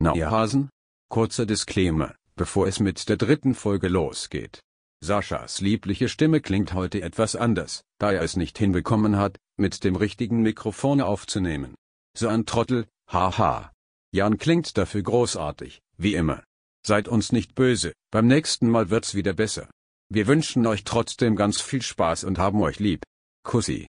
Na ihr Hasen? Kurzer Disclaimer, bevor es mit der dritten Folge losgeht. Saschas liebliche Stimme klingt heute etwas anders, da er es nicht hinbekommen hat, mit dem richtigen Mikrofon aufzunehmen. So ein Trottel, haha. Jan klingt dafür großartig, wie immer. Seid uns nicht böse, beim nächsten Mal wird's wieder besser. Wir wünschen euch trotzdem ganz viel Spaß und haben euch lieb. Kussi.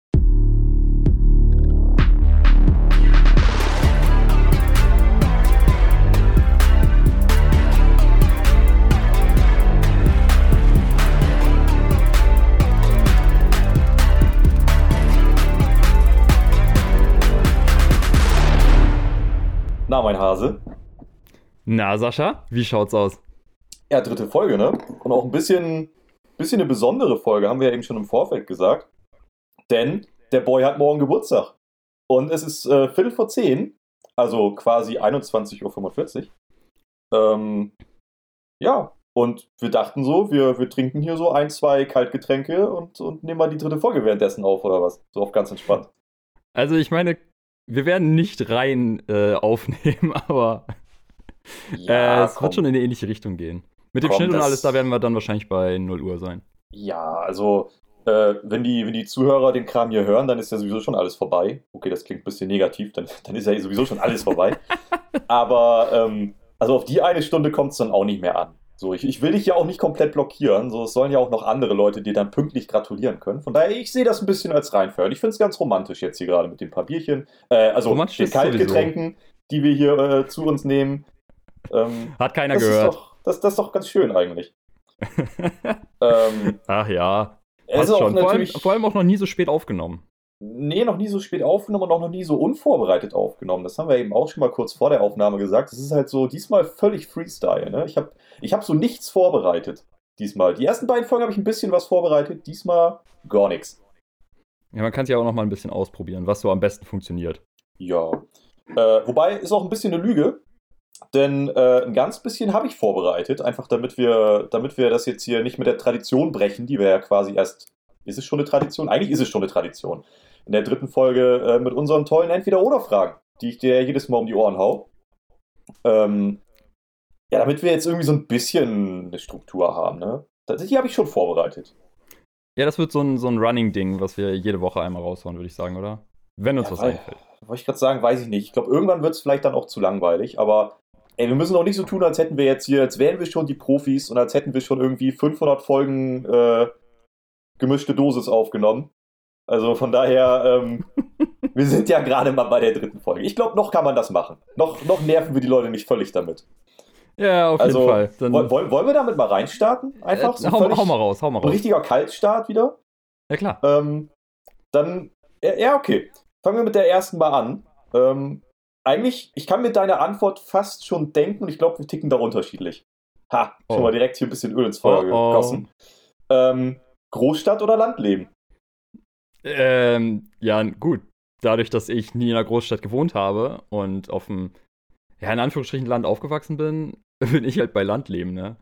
Mein Hase. Na, Sascha, wie schaut's aus? Ja, dritte Folge, ne? Und auch ein bisschen, bisschen eine besondere Folge, haben wir ja eben schon im Vorfeld gesagt. Denn der Boy hat morgen Geburtstag. Und es ist äh, Viertel vor zehn, also quasi 21.45 Uhr. Ähm, ja, und wir dachten so, wir, wir trinken hier so ein, zwei Kaltgetränke und, und nehmen mal die dritte Folge währenddessen auf, oder was? So auf ganz entspannt. Also, ich meine, wir werden nicht rein äh, aufnehmen, aber Ja, äh, es komm. wird schon in eine ähnliche Richtung gehen. Mit dem Komm, Schnitt und alles, da werden wir dann wahrscheinlich bei 0 Uhr sein. Ja, also äh, wenn, die, wenn die Zuhörer den Kram hier hören, dann ist ja sowieso schon alles vorbei. Okay, das klingt ein bisschen negativ, dann, dann ist ja sowieso schon alles vorbei. Aber ähm, also auf die eine Stunde kommt es dann auch nicht mehr an. So, ich, ich will dich ja auch nicht komplett blockieren. So, es sollen ja auch noch andere Leute dir dann pünktlich gratulieren können. Von daher, ich sehe das ein bisschen als reinfeuern. Ich finde es ganz romantisch jetzt hier gerade mit den paar Bierchen. Äh, also den. Kaltgetränken, die wir hier äh, zu uns nehmen. Ähm, Hat keiner das, ist gehört. doch, das, das ist doch ganz schön eigentlich. Ähm, Ach ja, passt schon. Vor allem, vor allem auch noch nie so spät aufgenommen. Nee, noch nie so spät aufgenommen und auch noch nie so unvorbereitet aufgenommen. Das haben wir eben auch schon mal kurz vor der Aufnahme gesagt. Es ist halt so diesmal völlig Freestyle. Ne? Ich habe ich hab so nichts vorbereitet. Diesmal. Die ersten beiden Folgen habe ich ein bisschen was vorbereitet. Diesmal gar nichts. Ja, man kann es ja auch noch mal ein bisschen ausprobieren, was so am besten funktioniert. Ja. Äh, wobei ist auch ein bisschen eine Lüge. Denn äh, ein ganz bisschen habe ich vorbereitet. Einfach damit wir, damit wir das jetzt hier nicht mit der Tradition brechen, die wir ja quasi erst. Ist es schon eine Tradition? Eigentlich ist es schon eine Tradition. In der dritten Folge äh, mit unseren tollen Entweder-Oder-Fragen, die ich dir jedes Mal um die Ohren hau. Ähm, ja, damit wir jetzt irgendwie so ein bisschen eine Struktur haben, ne? Die habe ich schon vorbereitet. Ja, das wird so ein, so ein Running-Ding, was wir jede Woche einmal raushauen, würde ich sagen, oder? Wenn uns Ja, was weil- einfällt. Wollte ich gerade sagen, weiß ich nicht. Ich glaube, irgendwann wird es vielleicht dann auch zu langweilig, aber ey, wir müssen auch nicht so tun, als hätten wir jetzt hier, als wären wir schon die Profis und als hätten wir schon irgendwie 500 Folgen äh, gemischte Dosis aufgenommen. Also von daher, ähm, wir sind ja gerade mal bei der dritten Folge. Ich glaube, noch kann man das machen. Noch, noch nerven wir die Leute nicht völlig damit. Ja, auf Also, jeden Fall. Dann, Woll- Wollen, wollen wir damit mal reinstarten? Einfach äh, so hau, hau mal raus, hau mal ein raus. richtiger Kaltstart wieder. Ja, klar. Ähm, dann, ja, ja, okay. Fangen wir mit der ersten mal an. Ähm, eigentlich, ich kann mit deiner Antwort fast schon denken und ich glaube, wir ticken da unterschiedlich. Ha, schon Oh. mal direkt hier ein bisschen Öl ins Feuer Oh, oh. gegossen. Ähm, Großstadt oder Landleben? Ähm, ja, gut. Dadurch, dass ich nie in einer Großstadt gewohnt habe und auf dem, ja, in Anführungsstrichen Land aufgewachsen bin, bin ich halt bei Landleben, ne?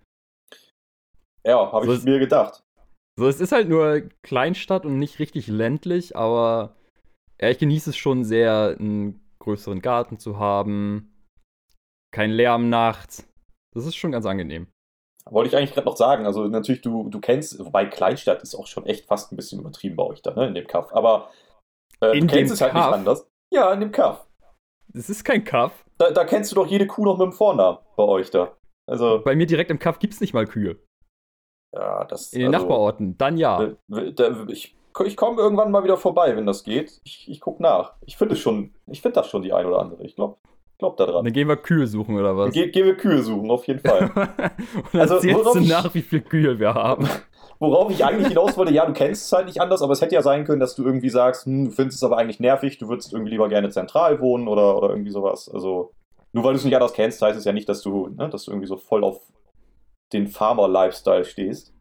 Ja, habe So ich ist- mir gedacht. So, es ist halt nur Kleinstadt und nicht richtig ländlich, aber ja, ich genieße es schon sehr, einen größeren Garten zu haben. Kein Lärm nachts. Das ist schon ganz angenehm. Wollte ich eigentlich gerade noch sagen. Also natürlich, du, du kennst, wobei Kleinstadt ist auch schon echt fast ein bisschen übertrieben bei euch da, ne, in dem Kaff. Aber äh, In du kennst es halt nicht Kaff? anders. Ja, in dem Kaff. Es ist kein Kaff. Da, da kennst du doch jede Kuh noch mit dem Vornamen bei euch da. Also, Bei mir direkt im Kaff gibt es nicht mal Kühe. ja, das In den also, Nachbarorten, dann ja. Äh, da- Ich, ich komme irgendwann mal wieder vorbei, wenn das geht. Ich, ich gucke nach. Ich finde schon, ich finde das schon die ein oder andere. Ich glaube glaub da dran. Dann gehen wir Kühe suchen oder was? Ge gehen wir Kühe suchen, auf jeden Fall. und Also, zählst worauf du ich- nach, wie viele Kühe wir haben. Worauf ich eigentlich hinaus wollte, ja, du kennst es halt nicht anders, aber es hätte ja sein können, dass du irgendwie sagst, hm, du findest es aber eigentlich nervig, du würdest irgendwie lieber gerne zentral wohnen oder, oder irgendwie sowas. Also, nur weil du es nicht anders kennst, heißt es ja nicht, dass du, ne, dass du irgendwie so voll auf den Farmer-Lifestyle stehst.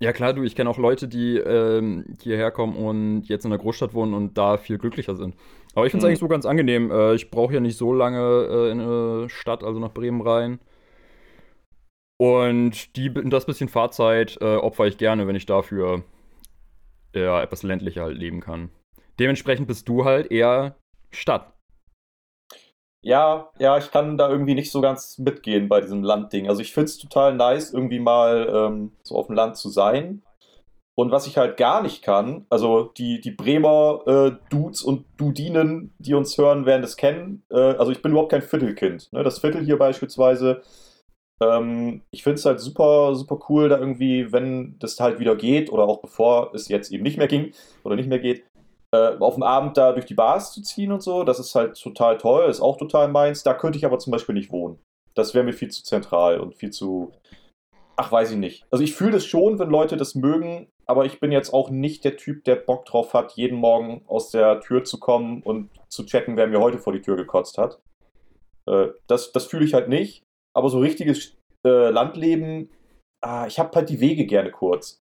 Ja klar, du, ich kenne auch Leute, die ähm, hierher kommen und jetzt in der Großstadt wohnen und da viel glücklicher sind. Aber ich finde es Mhm. eigentlich so ganz angenehm. Äh, ich brauche ja nicht so lange äh, in eine Stadt, also nach Bremen rein. Und die, das bisschen Fahrzeit äh, opfer ich gerne, wenn ich dafür ja, etwas ländlicher halt leben kann. Dementsprechend bist du halt eher Stadt. ja, ja, ich kann da irgendwie nicht so ganz mitgehen bei diesem Landding. Also ich finde es total nice, irgendwie mal ähm, so auf dem Land zu sein. Und was ich halt gar nicht kann, also die, die Bremer äh, Dudes und Dudinen, die uns hören, werden das kennen. Äh, also ich bin überhaupt kein Viertelkind. Ne? Das Viertel hier beispielsweise, ähm, ich finde es halt super, super cool, da irgendwie, wenn das halt wieder geht oder auch bevor es jetzt eben nicht mehr ging oder nicht mehr geht, äh, auf dem Abend da durch die Bars zu ziehen und so. Das ist halt total toll, ist auch total meins. Da könnte ich aber zum Beispiel nicht wohnen. Das wäre mir viel zu zentral und viel zu. Ach, weiß ich nicht. Also ich fühle das schon, wenn Leute das mögen, aber ich bin jetzt auch nicht der Typ, der Bock drauf hat, jeden Morgen aus der Tür zu kommen und zu checken, wer mir heute vor die Tür gekotzt hat. Äh, das das fühle ich halt nicht. Aber so richtiges äh, Landleben, ah, ich habe halt die Wege gerne kurz.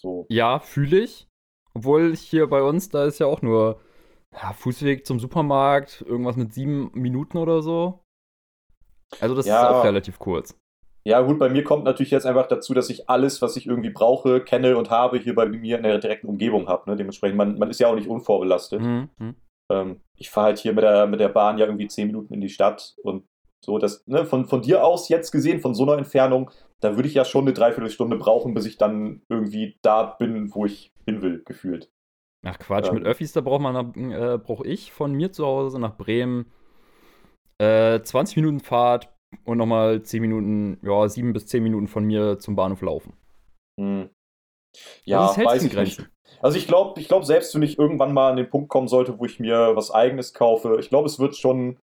So. Ja, fühle ich. Obwohl hier bei uns, da ist ja auch nur ja, Fußweg zum Supermarkt, irgendwas mit sieben Minuten oder so. Also das ja. ist auch relativ kurz. Ja, gut, bei mir kommt natürlich jetzt einfach dazu, dass ich alles, was ich irgendwie brauche, kenne und habe, hier bei mir in der direkten Umgebung habe. Ne? Dementsprechend, man, man ist ja auch nicht unvorbelastet. Mhm. mhm. Ähm, ich fahre halt hier mit der, mit der Bahn ja irgendwie zehn Minuten in die Stadt und so, das, ne, von, von dir aus jetzt gesehen, von so einer Entfernung, da würde ich ja schon eine Dreiviertelstunde brauchen, bis ich dann irgendwie da bin, wo ich hin will, gefühlt. Ach Quatsch, ähm. mit Öffis, da braucht man, äh, brauche ich von mir zu Hause nach Bremen äh, 20 Minuten Fahrt und nochmal 10 Minuten, ja, 7 bis 10 Minuten von mir zum Bahnhof laufen. Hm. Ja, weiß ich nicht. Also ich glaube, ich glaube, selbst wenn ich irgendwann mal an den Punkt kommen sollte, wo ich mir was eigenes kaufe, ich glaube, es wird schon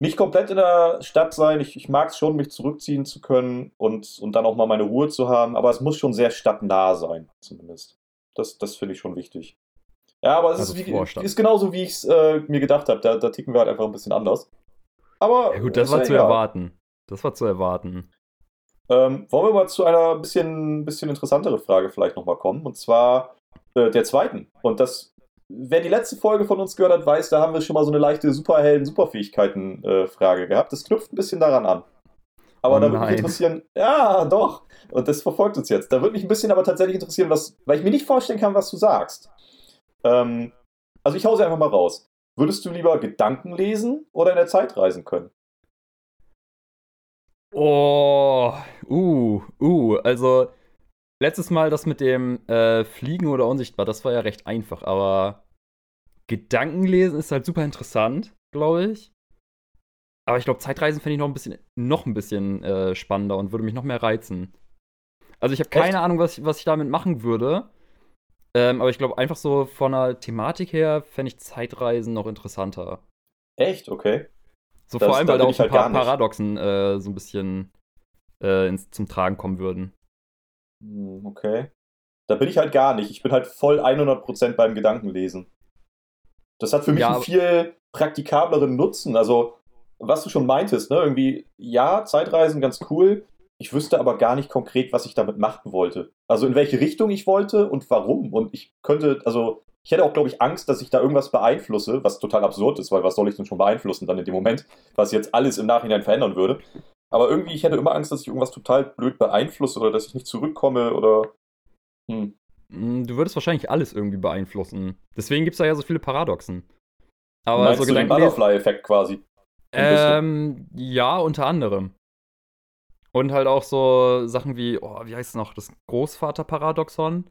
nicht komplett in der Stadt sein. Ich, ich mag es schon, mich zurückziehen zu können und, und dann auch mal meine Ruhe zu haben, aber es muss schon sehr stadtnah sein, zumindest. Das, das finde ich schon wichtig. Ja, aber es also ist, wie, ist genauso, wie ich es äh, mir gedacht habe. Da, da ticken wir halt einfach ein bisschen anders. Aber. Ja, gut, das war zu egal. erwarten. Das war zu erwarten. Ähm, wollen wir mal zu einer bisschen, bisschen interessanteren Frage vielleicht nochmal kommen, und zwar äh, der zweiten. Und das wer die letzte Folge von uns gehört hat, weiß, da haben wir schon mal so eine leichte Superhelden-Superfähigkeiten-Frage gehabt. Das knüpft ein bisschen daran an. Aber oh da würde mich interessieren, ja, doch. Und das verfolgt uns jetzt. Da würde mich ein bisschen aber tatsächlich interessieren, was, weil ich mir nicht vorstellen kann, was du sagst. Ähm, also ich hau sie einfach mal raus. Würdest du lieber Gedanken lesen oder in der Zeit reisen können? Oh, uh, uh, also letztes Mal das mit dem äh, Fliegen oder unsichtbar, das war ja recht einfach, aber Gedankenlesen ist halt super interessant, glaube ich. Aber ich glaube, Zeitreisen fände ich noch ein bisschen, noch ein bisschen äh, spannender und würde mich noch mehr reizen. Also ich habe keine? Ahnung, was ich, was ich damit machen würde. Ähm, aber ich glaube, einfach so von der Thematik her fände ich Zeitreisen noch interessanter. Echt? Okay. So das, vor allem, weil da auch ein halt paar Paradoxen äh, so ein bisschen äh, ins, zum Tragen kommen würden. Hm, okay. Da bin ich halt gar nicht. Ich bin halt voll 100% beim Gedankenlesen. Das hat für mich ja, einen viel praktikableren Nutzen. Also, was du schon meintest, ne? Irgendwie, ja, Zeitreisen ganz cool. Ich wüsste aber gar nicht konkret, was ich damit machen wollte. Also in welche Richtung ich wollte und warum. Und ich könnte, also ich hätte auch, glaube ich, Angst, dass ich da irgendwas beeinflusse, was total absurd ist, weil was soll ich denn schon beeinflussen dann in dem Moment, was jetzt alles im Nachhinein verändern würde. Aber irgendwie, ich hätte immer Angst, dass ich irgendwas total blöd beeinflusse oder dass ich nicht zurückkomme oder. Hm. Mm, du würdest wahrscheinlich alles irgendwie beeinflussen. Deswegen gibt es da ja so viele Paradoxen. Aber Meinst so den Butterfly-Effekt quasi? Ähm, ja, unter anderem. Und halt auch so Sachen wie, oh, wie heißt es noch, das Großvater-Paradoxon.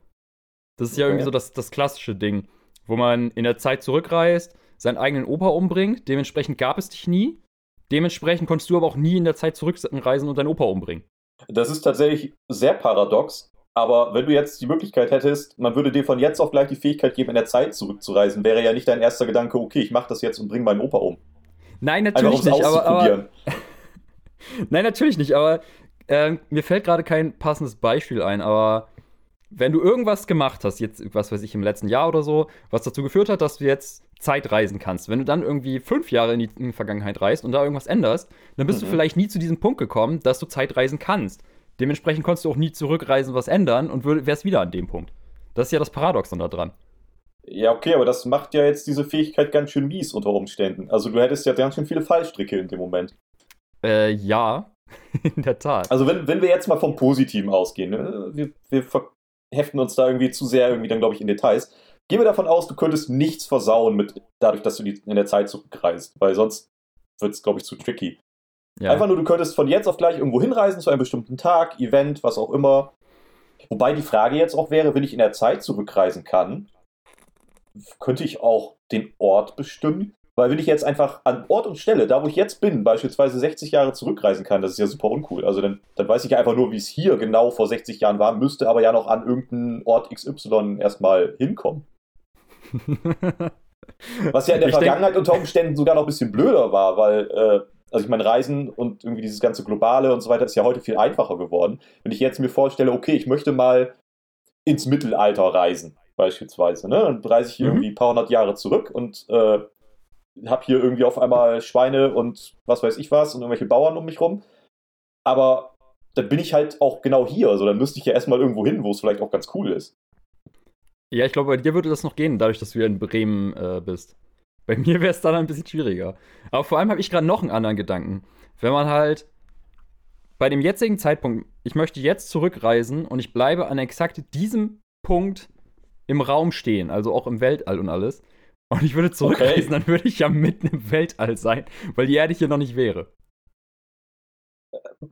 Das ist okay. ja irgendwie so das, das klassische Ding, wo man in der Zeit zurückreist, seinen eigenen Opa umbringt, dementsprechend gab es dich nie. Dementsprechend konntest du aber auch nie in der Zeit zurückreisen und deinen Opa umbringen. Das ist tatsächlich sehr paradox. Aber wenn du jetzt die Möglichkeit hättest, man würde dir von jetzt auf gleich die Fähigkeit geben, in der Zeit zurückzureisen, wäre ja nicht dein erster Gedanke, okay, ich mache das jetzt und bringe meinen Opa um. Nein, natürlich nicht. Aber, aber Nein, natürlich nicht. Aber äh, mir fällt gerade kein passendes Beispiel ein. Aber wenn du irgendwas gemacht hast, jetzt, was weiß ich, im letzten Jahr oder so, was dazu geführt hat, dass du jetzt Zeit reisen kannst. Wenn du dann irgendwie fünf Jahre in die, in die Vergangenheit reist und da irgendwas änderst, dann bist mhm. du vielleicht nie zu diesem Punkt gekommen, dass du Zeit reisen kannst. Dementsprechend konntest du auch nie zurückreisen, was ändern und wärst wieder an dem Punkt. Das ist ja das Paradoxon da dran. Ja, okay, aber das macht ja jetzt diese Fähigkeit ganz schön mies unter Umständen. Also du hättest ja ganz schön viele Fallstricke in dem Moment. Äh, ja, in der Tat. Also wenn, wenn wir jetzt mal vom Positiven ausgehen, ne? wir, wir heften uns da irgendwie zu sehr irgendwie dann, glaube ich, in Details. gehen wir davon aus, du könntest nichts versauen mit, dadurch, dass du in der Zeit zurückreist, weil sonst wird es, glaube ich, zu tricky. Ja. Einfach nur, du könntest von jetzt auf gleich irgendwo hinreisen zu einem bestimmten Tag, Event, was auch immer. Wobei die Frage jetzt auch wäre, wenn ich in der Zeit zurückreisen kann, könnte ich auch den Ort bestimmen? Weil wenn ich jetzt einfach an Ort und Stelle, da wo ich jetzt bin, beispielsweise 60 Jahre zurückreisen kann, das ist ja super uncool. Also dann, dann weiß ich ja einfach nur, wie es hier genau vor 60 Jahren war, müsste aber ja noch an irgendeinen Ort XY erstmal hinkommen. Was ja in der ich Vergangenheit denk... unter Umständen sogar noch ein bisschen blöder war, weil, äh, also ich meine, Reisen und irgendwie dieses ganze Globale und so weiter ist ja heute viel einfacher geworden. Wenn ich jetzt mir vorstelle, okay, ich möchte mal ins Mittelalter reisen, beispielsweise, ne? Dann reise ich mhm. irgendwie ein paar hundert Jahre zurück und äh, habe hier irgendwie auf einmal Schweine und was weiß ich was und irgendwelche Bauern um mich rum. Aber dann bin ich halt auch genau hier. Also dann müsste ich ja erstmal irgendwo hin, wo es vielleicht auch ganz cool ist. Ja, ich glaube, bei dir würde das noch gehen, dadurch, dass du ja in Bremen äh, bist. Bei mir wäre es dann ein bisschen schwieriger. Aber vor allem habe ich gerade noch einen anderen Gedanken. Wenn man halt bei dem jetzigen Zeitpunkt, ich möchte jetzt zurückreisen und ich bleibe an exakt diesem Punkt im Raum stehen, also auch im Weltall und alles, und ich würde zurückreisen, okay. dann würde ich ja mitten im Weltall sein, weil die Erde hier noch nicht wäre.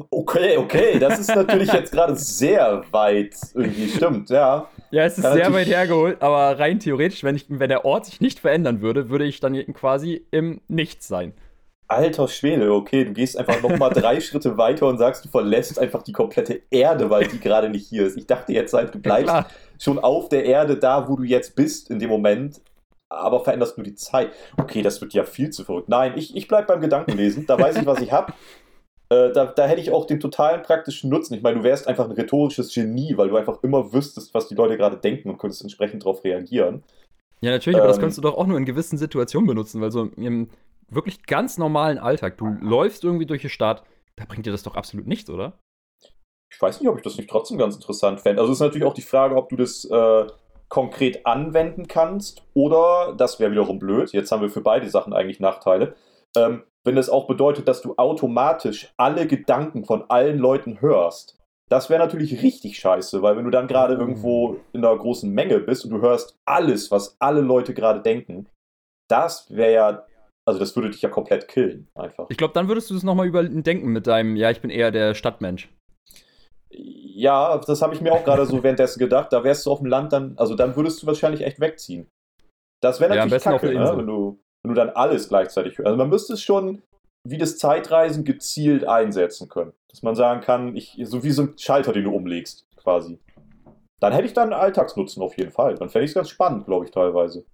Okay, okay, das ist natürlich jetzt gerade sehr weit irgendwie, stimmt, ja. Ja, es ist Kann sehr weit hergeholt, aber rein theoretisch, wenn, ich, wenn der Ort sich nicht verändern würde, würde ich dann quasi im Nichts sein. Alter Schwede, okay, du gehst einfach nochmal drei Schritte weiter und sagst, du verlässt einfach die komplette Erde, weil die gerade nicht hier ist. Ich dachte jetzt halt, du bleibst ja, schon auf der Erde da, wo du jetzt bist in dem Moment, aber veränderst nur die Zeit. Okay, das wird ja viel zu verrückt. Nein, ich, ich bleib beim Gedankenlesen. Da weiß ich, was ich habe. Äh, da, da hätte ich auch den totalen praktischen Nutzen. Ich meine, du wärst einfach ein rhetorisches Genie, weil du einfach immer wüsstest, was die Leute gerade denken und könntest entsprechend darauf reagieren. Ja, natürlich, aber das ähm, könntest du doch auch nur in gewissen Situationen benutzen, weil so im wirklich ganz normalen Alltag, du läufst irgendwie durch die Stadt, da bringt dir das doch absolut nichts, oder? Ich weiß nicht, ob ich das nicht trotzdem ganz interessant fände. Also ist natürlich auch die Frage, ob du das äh, konkret anwenden kannst oder, das wäre wiederum blöd, jetzt haben wir für beide Sachen eigentlich Nachteile, ähm, wenn es auch bedeutet, dass du automatisch alle Gedanken von allen Leuten hörst. Das wäre natürlich richtig scheiße, weil wenn du dann gerade irgendwo in einer großen Menge bist und du hörst alles, was alle Leute gerade denken, das wäre ja, also das würde dich ja komplett killen, einfach. Ich glaube, dann würdest du es nochmal überdenken mit deinem, ja, ich bin eher der Stadtmensch. Ja, das habe ich mir auch gerade so währenddessen gedacht. Da wärst du auf dem Land dann, also dann würdest du wahrscheinlich echt wegziehen. Das wäre natürlich ja, kacke, ne? wenn, du, wenn du dann alles gleichzeitig hörst. Also man müsste es schon wie das Zeitreisen gezielt einsetzen können. Dass man sagen kann, ich, so wie so ein Schalter, den du umlegst, quasi. Dann hätte ich dann einen Alltagsnutzen auf jeden Fall. Dann fände ich es ganz spannend, glaube ich, teilweise.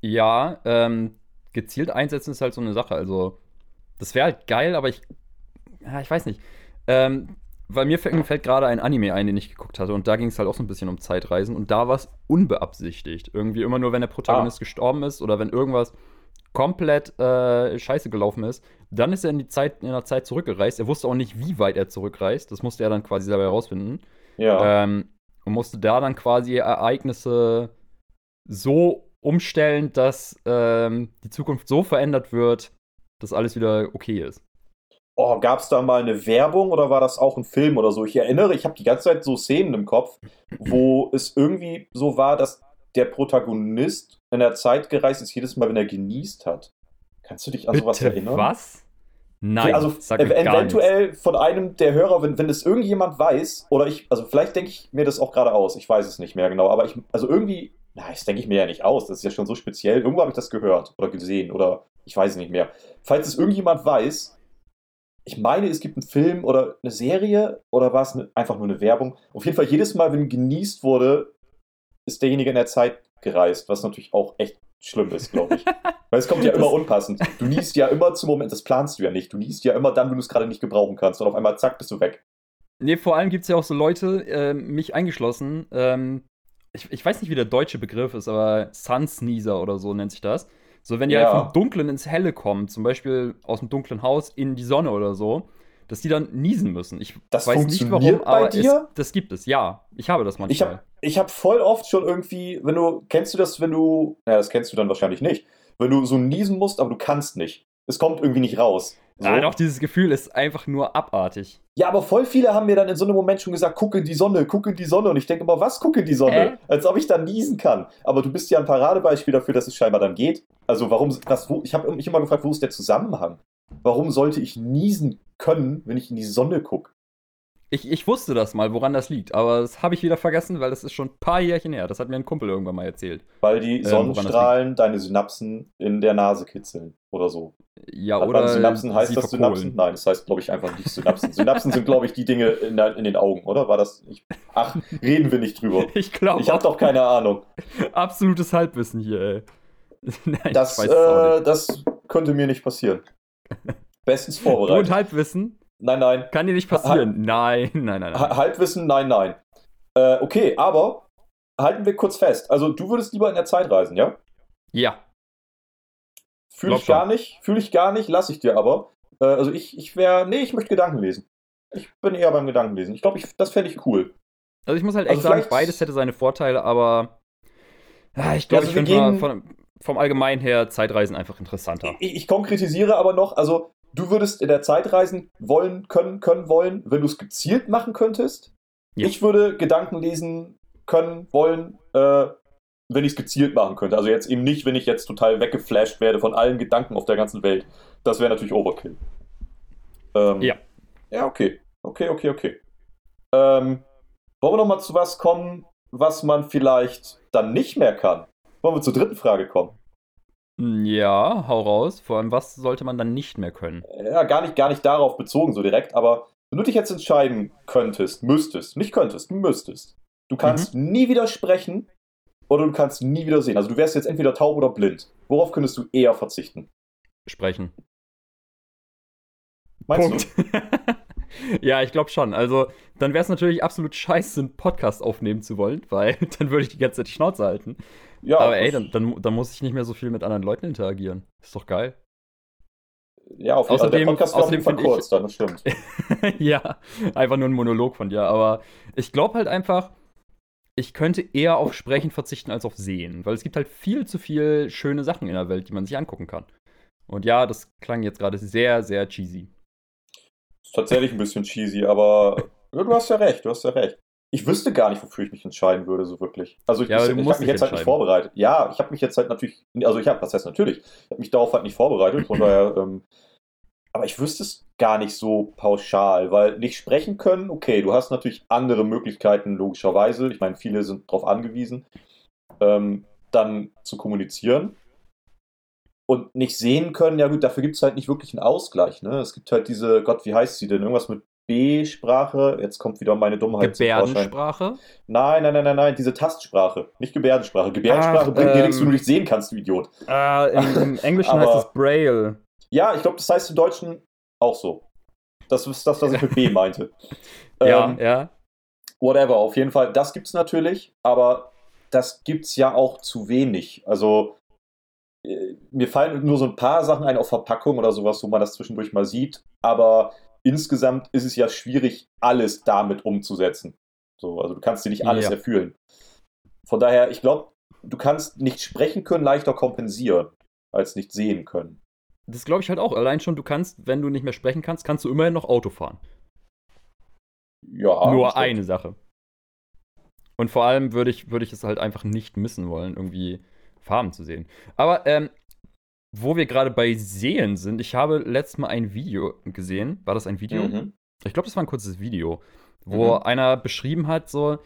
Ja, ähm, gezielt einsetzen ist halt so eine Sache. Also, das wäre halt geil, aber ich. Ja, ich weiß nicht. Ähm, weil mir fällt gerade ein Anime ein, den ich geguckt hatte. Und da ging es halt auch so ein bisschen um Zeitreisen. Und da war es unbeabsichtigt. Irgendwie immer nur, wenn der Protagonist ah. gestorben ist oder wenn irgendwas komplett äh, scheiße gelaufen ist, dann ist er in die Zeit, in der Zeit zurückgereist. Er wusste auch nicht, wie weit er zurückreist. Das musste er dann quasi selber herausfinden. Ja. Ähm, und musste da dann quasi Ereignisse so umstellen, dass ähm, die Zukunft so verändert wird, dass alles wieder okay ist oh, gab es da mal eine Werbung oder war das auch ein Film oder so? Ich erinnere, ich habe die ganze Zeit so Szenen im Kopf, wo es irgendwie so war, dass der Protagonist in der Zeit gereist ist, jedes Mal, wenn er genießt hat. Kannst du dich an Bitte sowas erinnern? Was? Nein, also ev eventuell von einem der Hörer, wenn, wenn es irgendjemand weiß, oder ich, also vielleicht denke ich mir das auch gerade aus, ich weiß es nicht mehr genau, aber ich, also irgendwie, na, das denke ich mir ja nicht aus, das ist ja schon so speziell. Irgendwo habe ich das gehört oder gesehen oder ich weiß es nicht mehr. Falls es irgendjemand weiß, ich meine, es gibt einen Film oder eine Serie oder war es einfach nur eine Werbung. Auf jeden Fall jedes Mal, wenn genießt wurde, ist derjenige in der Zeit gereist, was natürlich auch echt schlimm ist, glaube ich. Weil es kommt ja immer unpassend. Du niest ja immer zum Moment, das planst du ja nicht. Du niest ja immer dann, wenn du es gerade nicht gebrauchen kannst und auf einmal zack, bist du weg. Nee, vor allem gibt es ja auch so Leute, äh, mich eingeschlossen, ähm, ich, ich weiß nicht, wie der deutsche Begriff ist, aber Sunsneezer oder so nennt sich das so, wenn die ja. halt vom Dunklen ins Helle kommen, zum Beispiel aus dem dunklen Haus in die Sonne oder so, dass die dann niesen müssen. Ich das weiß nicht warum, aber es, das gibt es, ja. Ich habe das manchmal. Ich habe ich hab voll oft schon irgendwie, wenn du, kennst du das, wenn du, ja, das kennst du dann wahrscheinlich nicht, wenn du so niesen musst, aber du kannst nicht. Es kommt irgendwie nicht raus. So. Ah, doch, dieses Gefühl ist einfach nur abartig. Ja, aber voll viele haben mir dann in so einem Moment schon gesagt, guck in die Sonne, guck in die Sonne. Und ich denke immer, was guck in die Sonne? Äh? Als ob ich dann niesen kann. Aber du bist ja ein Paradebeispiel dafür, dass es scheinbar dann geht. Also warum, was, wo, ich habe mich immer gefragt, wo ist der Zusammenhang? Warum sollte ich niesen können, wenn ich in die Sonne gucke? Ich, ich wusste das mal, woran das liegt, aber das habe ich wieder vergessen, weil das ist schon ein paar Jährchen her. Das hat mir ein Kumpel irgendwann mal erzählt. Weil die Ähm, Sonnenstrahlen deine Synapsen in der Nase kitzeln oder so. Ja, Hat oder Synapsen, heißt das verkohlen. Synapsen? Nein, das heißt, glaube ich, einfach nicht Synapsen. Synapsen sind, glaube ich, die Dinge in, in den Augen, oder? War das nicht? Ach, reden wir nicht drüber. Ich glaube, Ich habe doch keine Ahnung. absolutes Halbwissen hier, ey. Nein, Das, ich weiß es auch äh, nicht. das könnte mir nicht passieren. Bestens Und vorbereitet. Halbwissen Nein, nein. kann dir nicht passieren. Nein, nein, nein, nein. Ha- Halbwissen, nein, nein. Äh, okay, aber halten wir kurz fest. Also, du würdest lieber in der Zeit reisen, ja? Ja, Fühle ich gar schon. nicht, fühle ich gar nicht, lasse ich dir aber. Äh, also, ich, ich wäre, nee, ich möchte Gedanken lesen. Ich bin eher beim Gedankenlesen. Ich glaube, ich, das fände ich cool. also ich muss halt echt Also sagen, beides hätte seine Vorteile, aber ja, ich glaube, also ich finde von, vom Allgemeinen her Zeitreisen einfach interessanter. Ich, ich konkretisiere aber noch, also, du würdest in der Zeit reisen wollen, können, können, wollen, wenn du es gezielt machen könntest. Ja. Ich würde Gedanken lesen können, wollen, äh, wenn ich es gezielt machen könnte. Also jetzt eben nicht, wenn ich jetzt total weggeflasht werde von allen Gedanken auf der ganzen Welt. Das wäre natürlich Overkill. Ähm, Ja. Ja, okay. Okay, okay, okay. Ähm, wollen wir nochmal zu was kommen, was man vielleicht dann nicht mehr kann? Wollen wir zur dritten Frage kommen? Ja, hau raus. Vor allem, was sollte man dann nicht mehr können? ja, gar nicht, gar nicht darauf bezogen so direkt, aber wenn du dich jetzt entscheiden könntest, müsstest, nicht könntest, müsstest, du kannst nie wieder sprechen oder du kannst nie wieder sehen. Also du wärst jetzt entweder taub oder blind. Worauf könntest du eher verzichten? Sprechen. Meinst du? ja, ich glaube schon. Also, dann wäre es natürlich absolut scheiße, einen Podcast aufnehmen zu wollen, weil dann würde ich die ganze Zeit die Schnauze halten. Ja, Aber ey, dann, dann, dann muss ich nicht mehr so viel mit anderen Leuten interagieren. Ist doch geil. ja auf Fall. Der außerdem- Podcast auf außerdem jeden Fall finde ich- kurz, dann, das stimmt. ja, einfach nur ein Monolog von dir. Aber ich glaube halt einfach, ich könnte eher auf Sprechen verzichten als auf Sehen. Weil es gibt halt viel zu viel schöne Sachen in der Welt, die man sich angucken kann. Und ja, das klang jetzt gerade sehr, sehr cheesy. Ist tatsächlich ein bisschen cheesy, aber ja, du hast ja recht, du hast ja recht. Ich wüsste gar nicht, wofür ich mich entscheiden würde, so wirklich. Also ich, Ja, ich, ich habe mich jetzt halt nicht vorbereitet. Ja, ich habe mich jetzt halt natürlich, also ich habe, was heißt natürlich, ich habe mich darauf halt nicht vorbereitet, von daher, ähm, aber ich wüsste es gar nicht so pauschal, weil nicht sprechen können, okay, du hast natürlich andere Möglichkeiten, logischerweise. Ich meine, viele sind darauf angewiesen, ähm, dann zu kommunizieren. Und nicht sehen können, ja gut, dafür gibt es halt nicht wirklich einen Ausgleich. Ne? Es gibt halt diese, Gott, wie heißt sie denn? Irgendwas mit B-Sprache. Jetzt kommt wieder meine Dummheit. Gebärdensprache? Nein, nein, nein, nein, nein, diese Tastsprache. Nicht Gebärdensprache. Gebärdensprache Ach, bringt dir ähm, nichts, wenn du nicht sehen kannst, du Idiot. Ah, im, im Englischen Aber- heißt es Braille. Ja, ich glaube, das heißt im Deutschen auch so. Das ist das, was ich mit B meinte. Ja, Ähm, ja. whatever, auf jeden Fall. Das gibt's natürlich, aber das gibt's ja auch zu wenig. Also äh, mir fallen nur so ein paar Sachen ein auf Verpackung oder sowas, wo man das zwischendurch mal sieht, aber insgesamt ist es ja schwierig, alles damit umzusetzen. So, also du kannst dir nicht alles Ja. erfüllen. Von daher, ich glaube, du kannst nicht sprechen können leichter kompensieren, als nicht sehen können. Das glaube ich halt auch. Allein schon, du kannst, wenn du nicht mehr sprechen kannst, kannst du immerhin noch Auto fahren. Ja, Nur eine Sache. Und vor allem würde ich, würde ich es halt einfach nicht missen wollen, irgendwie Farben zu sehen. Aber ähm, wo wir gerade bei Sehen sind, ich habe letztes Mal ein Video gesehen. War das ein Video? Mhm. Ich glaube, das war ein kurzes Video, wo Mhm. einer beschrieben hat, so,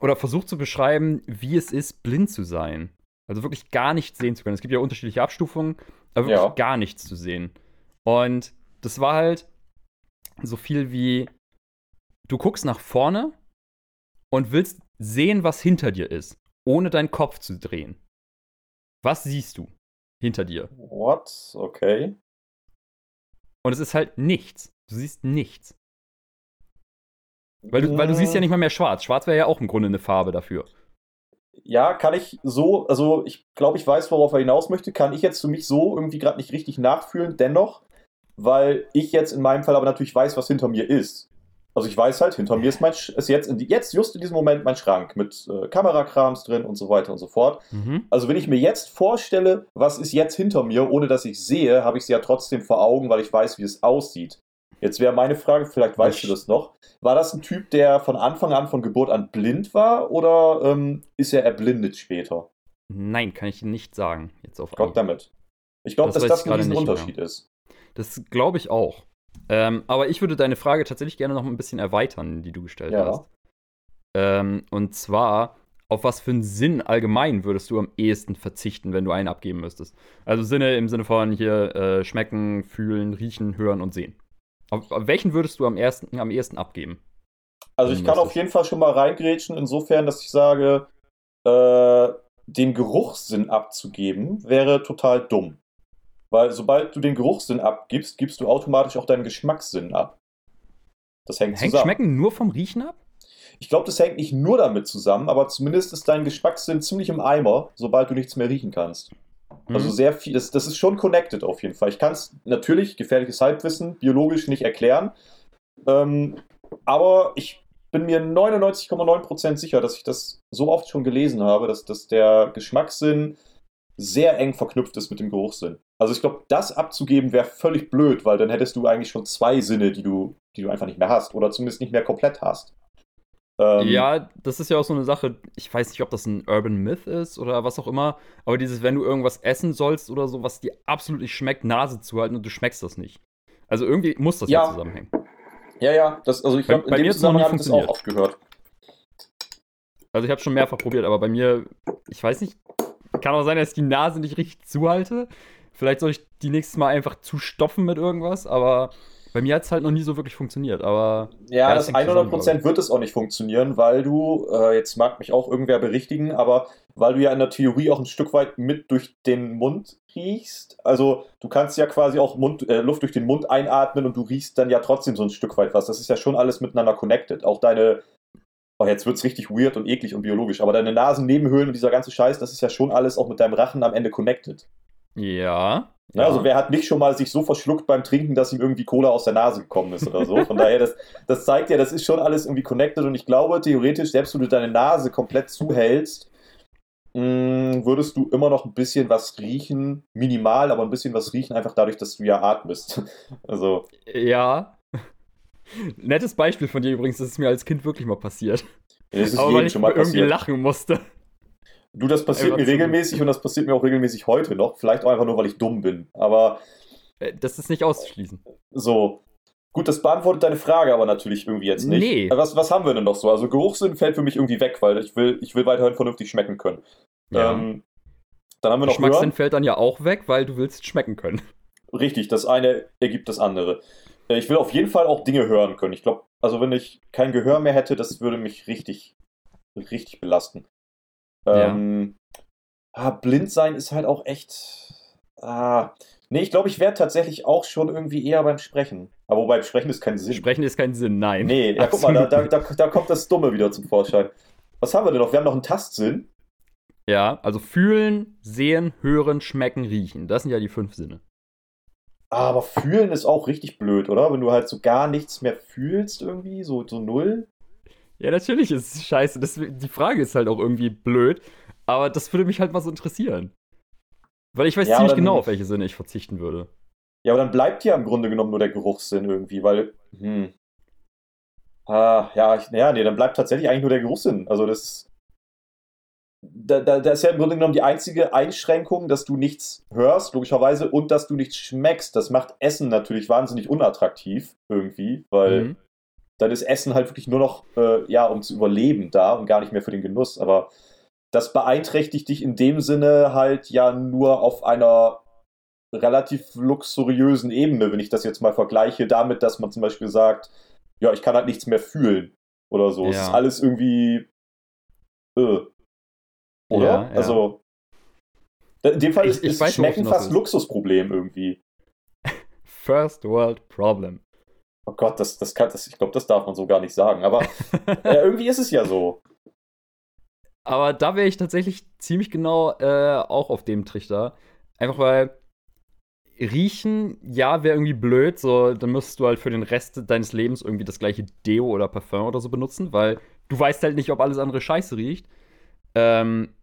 oder versucht zu beschreiben, wie es ist, blind zu sein. Also wirklich gar nichts sehen zu können. Es gibt ja unterschiedliche Abstufungen, aber wirklich Ja. gar nichts zu sehen. Und das war halt so viel wie, du guckst nach vorne und willst sehen, was hinter dir ist, ohne deinen Kopf zu drehen. Was siehst du hinter dir? What? Okay. Und es ist halt nichts. Du siehst nichts. Weil du, weil du siehst ja nicht mal mehr schwarz. Schwarz wäre ja auch im Grunde eine Farbe dafür. Ja, kann ich so, also ich glaube, ich weiß, worauf er hinaus möchte, kann ich jetzt für mich so irgendwie gerade nicht richtig nachfühlen, dennoch, weil ich jetzt in meinem Fall aber natürlich weiß, was hinter mir ist. Also ich weiß halt, hinter mir ist, mein, ist jetzt, in jetzt just in diesem Moment mein Schrank mit äh, Kamerakrams drin und so weiter und so fort. Mhm. Also wenn ich mir jetzt vorstelle, was ist jetzt hinter mir, ohne dass ich sehe, habe ich sie ja trotzdem vor Augen, weil ich weiß, wie es aussieht. Jetzt wäre meine Frage, vielleicht weißt du das noch, war das ein Typ, der von Anfang an, von Geburt an blind war oder ähm, ist er erblindet später? Nein, kann ich nicht sagen. Jetzt auf Gott damit. Ich glaube, Das dass das ich ein Riesenunterschied ist. Das glaube ich auch. Ähm, aber ich würde deine Frage tatsächlich gerne noch ein bisschen erweitern, die du gestellt Ja. hast. Ähm, und zwar, auf was für einen Sinn allgemein würdest du am ehesten verzichten, wenn du einen abgeben müsstest? Also Sinne im Sinne von hier äh, schmecken, fühlen, riechen, hören und sehen. Auf, auf welchen würdest du am, ersten, am ehesten abgeben? Also ich kann auf jeden Fall schon mal reingrätschen, insofern, dass ich sage, äh, den Geruchssinn abzugeben, wäre total dumm. Weil sobald du den Geruchssinn abgibst, gibst du automatisch auch deinen Geschmackssinn ab. Das hängt, Hängt zusammen. Schmecken nur vom Riechen ab? Ich glaube, das hängt nicht nur damit zusammen, aber zumindest ist dein Geschmackssinn ziemlich im Eimer, sobald du nichts mehr riechen kannst. Also Mhm. sehr viel, das, das ist schon connected auf jeden Fall. Ich kann es natürlich, gefährliches Halbwissen, biologisch nicht erklären. Ähm, aber ich bin mir 99,9% sicher, dass ich das so oft schon gelesen habe, dass, dass der Geschmackssinn sehr eng verknüpft ist mit dem Geruchssinn. Also ich glaube, das abzugeben wäre völlig blöd, weil dann hättest du eigentlich schon zwei Sinne, die du, die du einfach nicht mehr hast oder zumindest nicht mehr komplett hast. Ähm, Ja, das ist ja auch so eine Sache, ich weiß nicht, ob das ein Urban Myth ist oder was auch immer, aber dieses, wenn du irgendwas essen sollst oder so, was dir absolut nicht schmeckt, Nase zuhalten und du schmeckst das nicht. Also irgendwie muss das ja, Ja. zusammenhängen. ja, ja, das, also ich Bei- glaube, bei in mir Zusammenhang habe ich das auch oft gehört. Also ich habe schon mehrfach probiert, aber bei mir, ich weiß nicht, kann auch sein, dass ich die Nase nicht richtig zuhalte. Vielleicht soll ich die nächstes Mal einfach zustopfen mit irgendwas, aber bei mir hat es halt noch nie so wirklich funktioniert. Aber Ja, Ja, das das hängt zusammen, 100% wird es auch nicht funktionieren, weil du, äh, jetzt mag mich auch irgendwer berichtigen, aber weil du ja in der Theorie auch ein Stück weit mit durch den Mund riechst. Also du kannst ja quasi auch Mund, äh, Luft durch den Mund einatmen und du riechst dann ja trotzdem so ein Stück weit was. Das ist ja schon alles miteinander connected. Auch deine, oh, jetzt wird's richtig weird und eklig und biologisch, aber deine Nasennebenhöhlen und dieser ganze Scheiß, das ist ja schon alles auch mit deinem Rachen am Ende connected. ja. Ja, also wer hat nicht schon mal sich so verschluckt beim Trinken, dass ihm irgendwie Cola aus der Nase gekommen ist oder so. Von daher, das, das zeigt ja, das ist schon alles irgendwie connected und ich glaube theoretisch, selbst wenn du deine Nase komplett zuhältst, mh, würdest du immer noch ein bisschen was riechen, minimal, aber ein bisschen was riechen, einfach dadurch, dass du ja atmest. Also, Ja. Nettes Beispiel von dir übrigens, das ist mir als Kind wirklich mal passiert. das ist Aber weil ich schon mal irgendwie passiert. lachen musste. Du, das passiert Einfach mir regelmäßig und das passiert mir auch regelmäßig heute noch. Vielleicht auch einfach nur, weil ich dumm bin. Aber Äh, Das ist nicht auszuschließen. So. Gut, das beantwortet deine Frage aber natürlich irgendwie jetzt nicht. Nee. Was, was haben wir denn noch so? Also Geruchssinn fällt für mich irgendwie weg, weil ich will, ich will weiterhin vernünftig schmecken können. Ähm, dann haben wir noch Geschmackssinn fällt dann ja auch weg, weil du willst schmecken können. Richtig, das eine ergibt das andere. Äh, Ich will auf jeden Fall auch Dinge hören können. Ich glaube, also wenn ich kein Gehör mehr hätte, das würde mich richtig, richtig belasten. Ja. Ähm, ah, blind sein ist halt auch echt. Ah, nee, ich glaube, ich wäre tatsächlich auch schon irgendwie eher beim Sprechen. Aber wobei Sprechen ist kein Sinn. Sprechen ist kein Sinn, nein. Nee, ja, guck mal, da, da, da, da kommt das Dumme wieder zum Vorschein. Was haben wir denn noch? Wir haben noch einen Tastsinn. Ja, also fühlen, sehen, hören, schmecken, riechen. Das sind ja die fünf Sinne. Aber fühlen ist auch richtig blöd, oder? Wenn du halt so gar nichts mehr fühlst irgendwie, so, so null. Ja, natürlich ist es scheiße. Das, die Frage ist halt auch irgendwie blöd. Aber das würde mich halt mal so interessieren. Weil ich weiß Ja, ziemlich dann- genau, auf welche Sinne ich verzichten würde. Ja, aber dann bleibt ja im Grunde genommen nur der Geruchssinn irgendwie, weil, hm. Ah, ja, ich, ja, nee, dann bleibt tatsächlich eigentlich nur der Geruchssinn. Also das da, da, da ist ja im Grunde genommen die einzige Einschränkung, dass du nichts hörst, logischerweise, und dass du nichts schmeckst. Das macht Essen natürlich wahnsinnig unattraktiv irgendwie, weil Mhm. dann ist Essen halt wirklich nur noch, äh, ja, um zu überleben da und gar nicht mehr für den Genuss. Aber das beeinträchtigt dich in dem Sinne halt ja nur auf einer relativ luxuriösen Ebene, wenn ich das jetzt mal vergleiche damit, dass man zum Beispiel sagt, ja, ich kann halt nichts mehr fühlen oder so. Es Ja. ist alles irgendwie. Äh. Oder? Ja, ja. Also. In dem Fall Ich- ist, ich ist Schmecken fast willst. Luxusproblem irgendwie. First World Problem. Oh Gott, das, das kann, das, ich glaube, das darf man so gar nicht sagen. Aber äh, irgendwie ist es ja so. Aber da wäre ich tatsächlich ziemlich genau äh, auch auf dem Trichter. Einfach weil riechen, ja, wäre irgendwie blöd. So, dann müsstest du halt für den Rest deines Lebens irgendwie das gleiche Deo oder Parfum oder so benutzen, weil du weißt halt nicht, ob alles andere scheiße riecht. Ähm,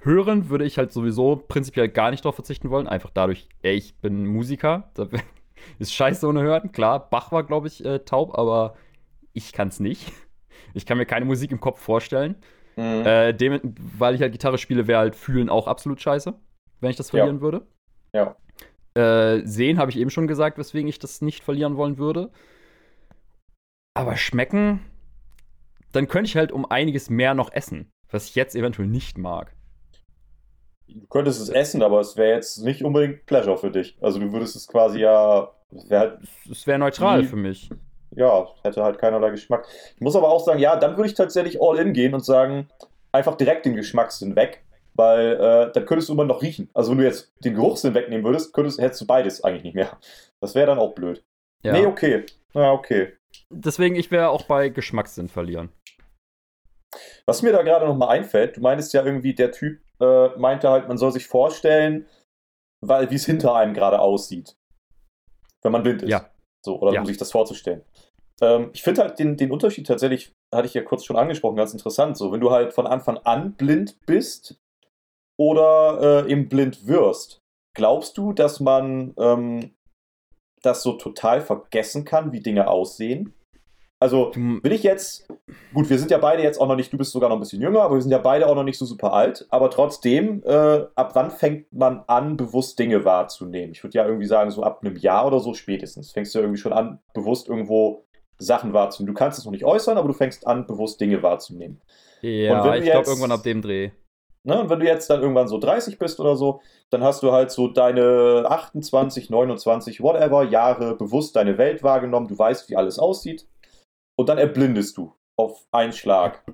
hören würde ich halt sowieso prinzipiell gar nicht darauf verzichten wollen. Einfach dadurch, ey, ich bin Musiker. Ist scheiße ohne Hören. Klar, Bach war, glaube ich, äh, taub, aber ich kann es nicht. Ich kann mir keine Musik im Kopf vorstellen. Mhm. Äh, dem, weil ich halt Gitarre spiele, wäre halt Fühlen auch absolut scheiße, wenn ich das verlieren ja. würde. Ja. Äh, sehen habe ich eben schon gesagt, weswegen ich das nicht verlieren wollen würde. Aber schmecken, dann könnte ich halt um einiges mehr noch essen, was ich jetzt eventuell nicht mag. Du könntest es essen, aber es wäre jetzt nicht unbedingt Pleasure für dich. Also du würdest es quasi ja. Es wäre halt wär neutral wie, für mich. Ja, hätte halt keinerlei Geschmack. Ich muss aber auch sagen, ja, dann würde ich tatsächlich all in gehen und sagen, einfach direkt den Geschmackssinn weg. Weil äh, dann könntest du immer noch riechen. Also wenn du jetzt den Geruchssinn wegnehmen würdest, könntest, hättest du beides eigentlich nicht mehr. Das wäre dann auch blöd. Ja. Nee, okay. Ja, okay. Deswegen, ich wäre auch bei Geschmackssinn verlieren. Was mir da gerade nochmal einfällt, du meintest ja irgendwie, der Typ äh, meinte halt, man soll sich vorstellen, weil wie es hinter einem gerade aussieht. Wenn man blind ist. Ja. So, oder ja. um sich das vorzustellen. Ähm, ich finde halt den, den Unterschied tatsächlich, hatte ich ja kurz schon angesprochen, ganz interessant. So, wenn du halt von Anfang an blind bist oder äh, eben blind wirst, glaubst du, dass man ähm, das so total vergessen kann, wie Dinge aussehen? Also will ich jetzt, gut, wir sind ja beide jetzt auch noch nicht, du bist sogar noch ein bisschen jünger, aber wir sind ja beide auch noch nicht so super alt, aber trotzdem, äh, ab wann fängt man an, bewusst Dinge wahrzunehmen? Ich würde ja irgendwie sagen, so ab einem Jahr oder so spätestens fängst du irgendwie schon an, bewusst irgendwo Sachen wahrzunehmen. Du kannst es noch nicht äußern, aber du fängst an, bewusst Dinge wahrzunehmen. Ja, ich glaube irgendwann ab dem Dreh. Ne, und wenn du jetzt dann irgendwann so 30 bist oder so, dann hast du halt so deine 28, 29, whatever Jahre bewusst deine Welt wahrgenommen. Du weißt, wie alles aussieht und dann erblindest du auf einen Schlag.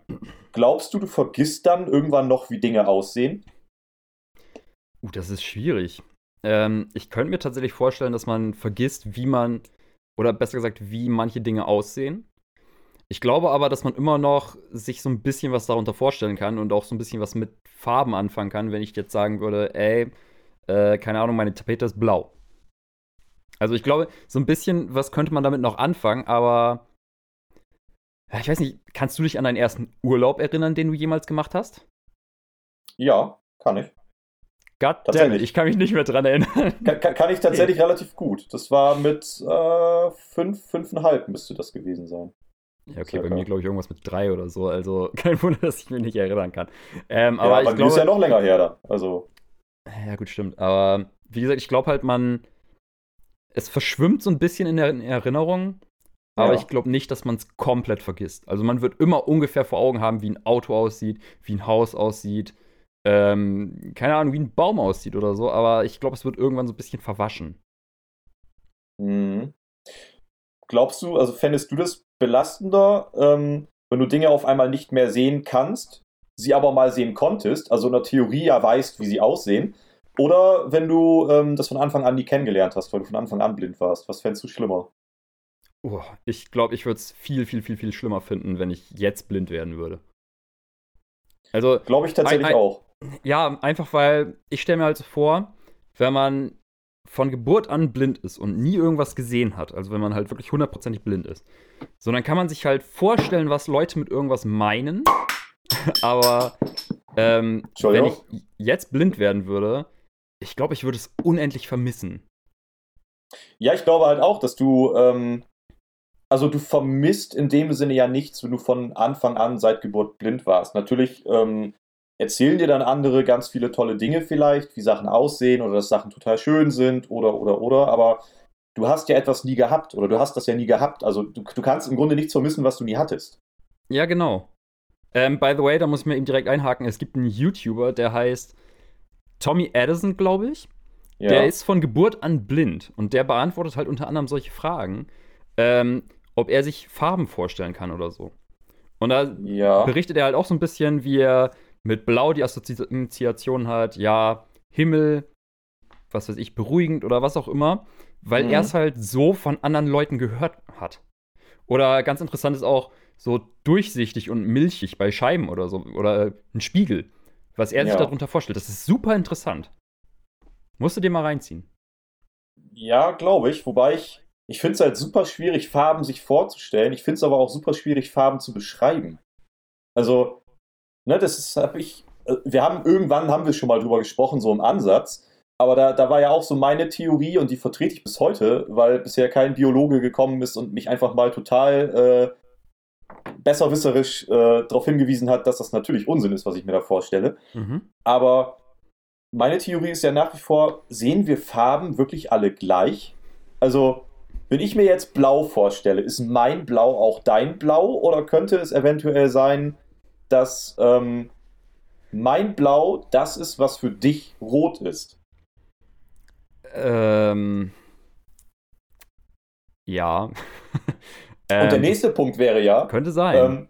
Glaubst du, du vergisst dann irgendwann noch, wie Dinge aussehen? Uh, das ist schwierig. Ähm, ich könnte mir tatsächlich vorstellen, dass man vergisst, wie man, oder besser gesagt, wie manche Dinge aussehen. Ich glaube aber, dass man immer noch sich so ein bisschen was darunter vorstellen kann und auch so ein bisschen was mit Farben anfangen kann, wenn ich jetzt sagen würde, ey, äh, keine Ahnung, meine Tapete ist blau. Also ich glaube, so ein bisschen was könnte man damit noch anfangen, aber ich weiß nicht, kannst du dich an deinen ersten Urlaub erinnern, den du jemals gemacht hast? Ja, kann ich. Gott damn ich kann mich nicht mehr dran erinnern. Kann, kann, kann ich tatsächlich okay. relativ gut. Das war mit äh, fünf, fünfeinhalb müsste das gewesen sein. Ja, okay, Circa. bei mir glaube ich irgendwas mit drei oder so. Also kein Wunder, dass ich mich nicht erinnern kann. Ähm, aber ja, ich glaube, ist ja noch länger her da. Also. Ja, gut, stimmt. Aber wie gesagt, ich glaube halt, man. Es verschwimmt so ein bisschen in der Erinnerung. Aber ja. ich glaube nicht, dass man es komplett vergisst. Also man wird immer ungefähr vor Augen haben, wie ein Auto aussieht, wie ein Haus aussieht, ähm, keine Ahnung, wie ein Baum aussieht oder so. Aber ich glaube, es wird irgendwann so ein bisschen verwaschen. Mhm. Glaubst du, also fändest du das belastender, ähm, wenn du Dinge auf einmal nicht mehr sehen kannst, sie aber mal sehen konntest, also in der Theorie ja weißt, wie sie aussehen, oder wenn du ähm, das von Anfang an nie kennengelernt hast, weil du von Anfang an blind warst? Was fändest du schlimmer? Oh, ich glaube, ich würde es viel, viel, viel, viel schlimmer finden, wenn ich jetzt blind werden würde. Also. Glaube ich tatsächlich ein, ein, auch. Ja, einfach weil ich stelle mir halt so vor, wenn man von Geburt an blind ist und nie irgendwas gesehen hat, also wenn man halt wirklich hundertprozentig blind ist, so dann kann man sich halt vorstellen, was Leute mit irgendwas meinen. Aber ähm, wenn ich jetzt blind werden würde, ich glaube, ich würde es unendlich vermissen. Ja, ich glaube halt auch, dass du ähm, also du vermisst in dem Sinne ja nichts, wenn du von Anfang an seit Geburt blind warst. Natürlich ähm, erzählen dir dann andere ganz viele tolle Dinge vielleicht, wie Sachen aussehen oder dass Sachen total schön sind oder oder oder, aber du hast ja etwas nie gehabt oder du hast das ja nie gehabt. Also du, du kannst im Grunde nichts vermissen, was du nie hattest. Ja, genau. Ähm, by the way, da muss ich mir eben direkt einhaken. Es gibt einen YouTuber, der heißt Tommy Addison, glaube ich. Ja. Der ist von Geburt an blind und der beantwortet halt unter anderem solche Fragen. Ähm, ob er sich Farben vorstellen kann oder so. Und da ja. berichtet er halt auch so ein bisschen, wie er mit Blau die Assoziation hat, ja, Himmel, was weiß ich, beruhigend oder was auch immer, weil mhm. er es halt so von anderen Leuten gehört hat. Oder ganz interessant ist auch so durchsichtig und milchig bei Scheiben oder so, oder ein Spiegel, was er ja. sich darunter vorstellt. Das ist super interessant. Musst du dir mal reinziehen. Ja, glaube ich. Wobei ich, ich finde es halt super schwierig, Farben sich vorzustellen. Ich finde es aber auch super schwierig, Farben zu beschreiben. Also, ne, das ist, hab ich, äh, wir haben irgendwann haben wir schon mal drüber gesprochen, so im Ansatz. Aber da, da war ja auch so meine Theorie und die vertrete ich bis heute, weil bisher kein Biologe gekommen ist und mich einfach mal total äh, besserwisserisch äh, darauf hingewiesen hat, dass das natürlich Unsinn ist, was ich mir da vorstelle. Mhm. Aber meine Theorie ist ja nach wie vor, sehen wir Farben wirklich alle gleich? Also, wenn ich mir jetzt blau vorstelle, ist mein Blau auch dein Blau oder könnte es eventuell sein, dass ähm, mein Blau das ist, was für dich rot ist? Ähm. Ja. Und der Ähm, nächste Punkt wäre ja, Könnte sein. ähm,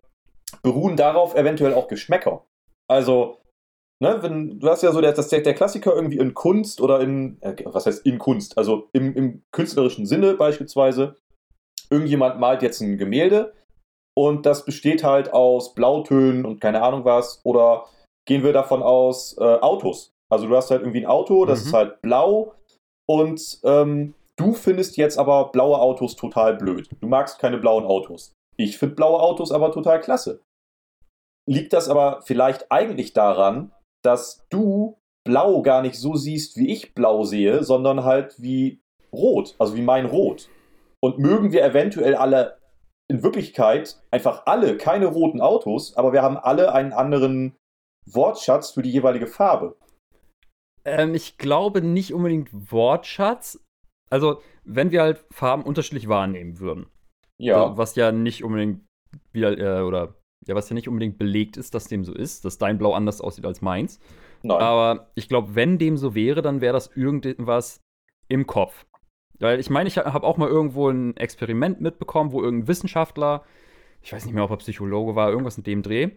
beruhen darauf eventuell auch Geschmäcker. Also, ne, wenn, du hast ja so der, das, der, der Klassiker irgendwie in Kunst oder in, äh, was heißt in Kunst, also im, im künstlerischen Sinne beispielsweise, irgendjemand malt jetzt ein Gemälde und das besteht halt aus Blautönen und keine Ahnung was, oder gehen wir davon aus äh, Autos. Also du hast halt irgendwie ein Auto, das Mhm. ist halt blau und ähm, du findest jetzt aber blaue Autos total blöd. Du magst keine blauen Autos. Ich finde blaue Autos aber total klasse. Liegt das aber vielleicht eigentlich daran, dass du blau gar nicht so siehst, wie ich blau sehe, sondern halt wie rot, also wie mein Rot. Und mögen wir eventuell alle in Wirklichkeit einfach alle keine roten Autos, aber wir haben alle einen anderen Wortschatz für die jeweilige Farbe. Ähm, ich glaube nicht unbedingt Wortschatz. Also, wenn wir halt Farben unterschiedlich wahrnehmen würden. Ja, Was ja nicht unbedingt wieder, äh, oder ja, was ja nicht unbedingt belegt ist, dass dem so ist, dass dein Blau anders aussieht als meins. nein. Aber ich glaube, wenn dem so wäre, dann wäre das irgendwas im Kopf. Weil ich meine, ich habe auch mal irgendwo ein Experiment mitbekommen, wo irgendein Wissenschaftler, ich weiß nicht mehr, ob er Psychologe war, irgendwas in dem Dreh,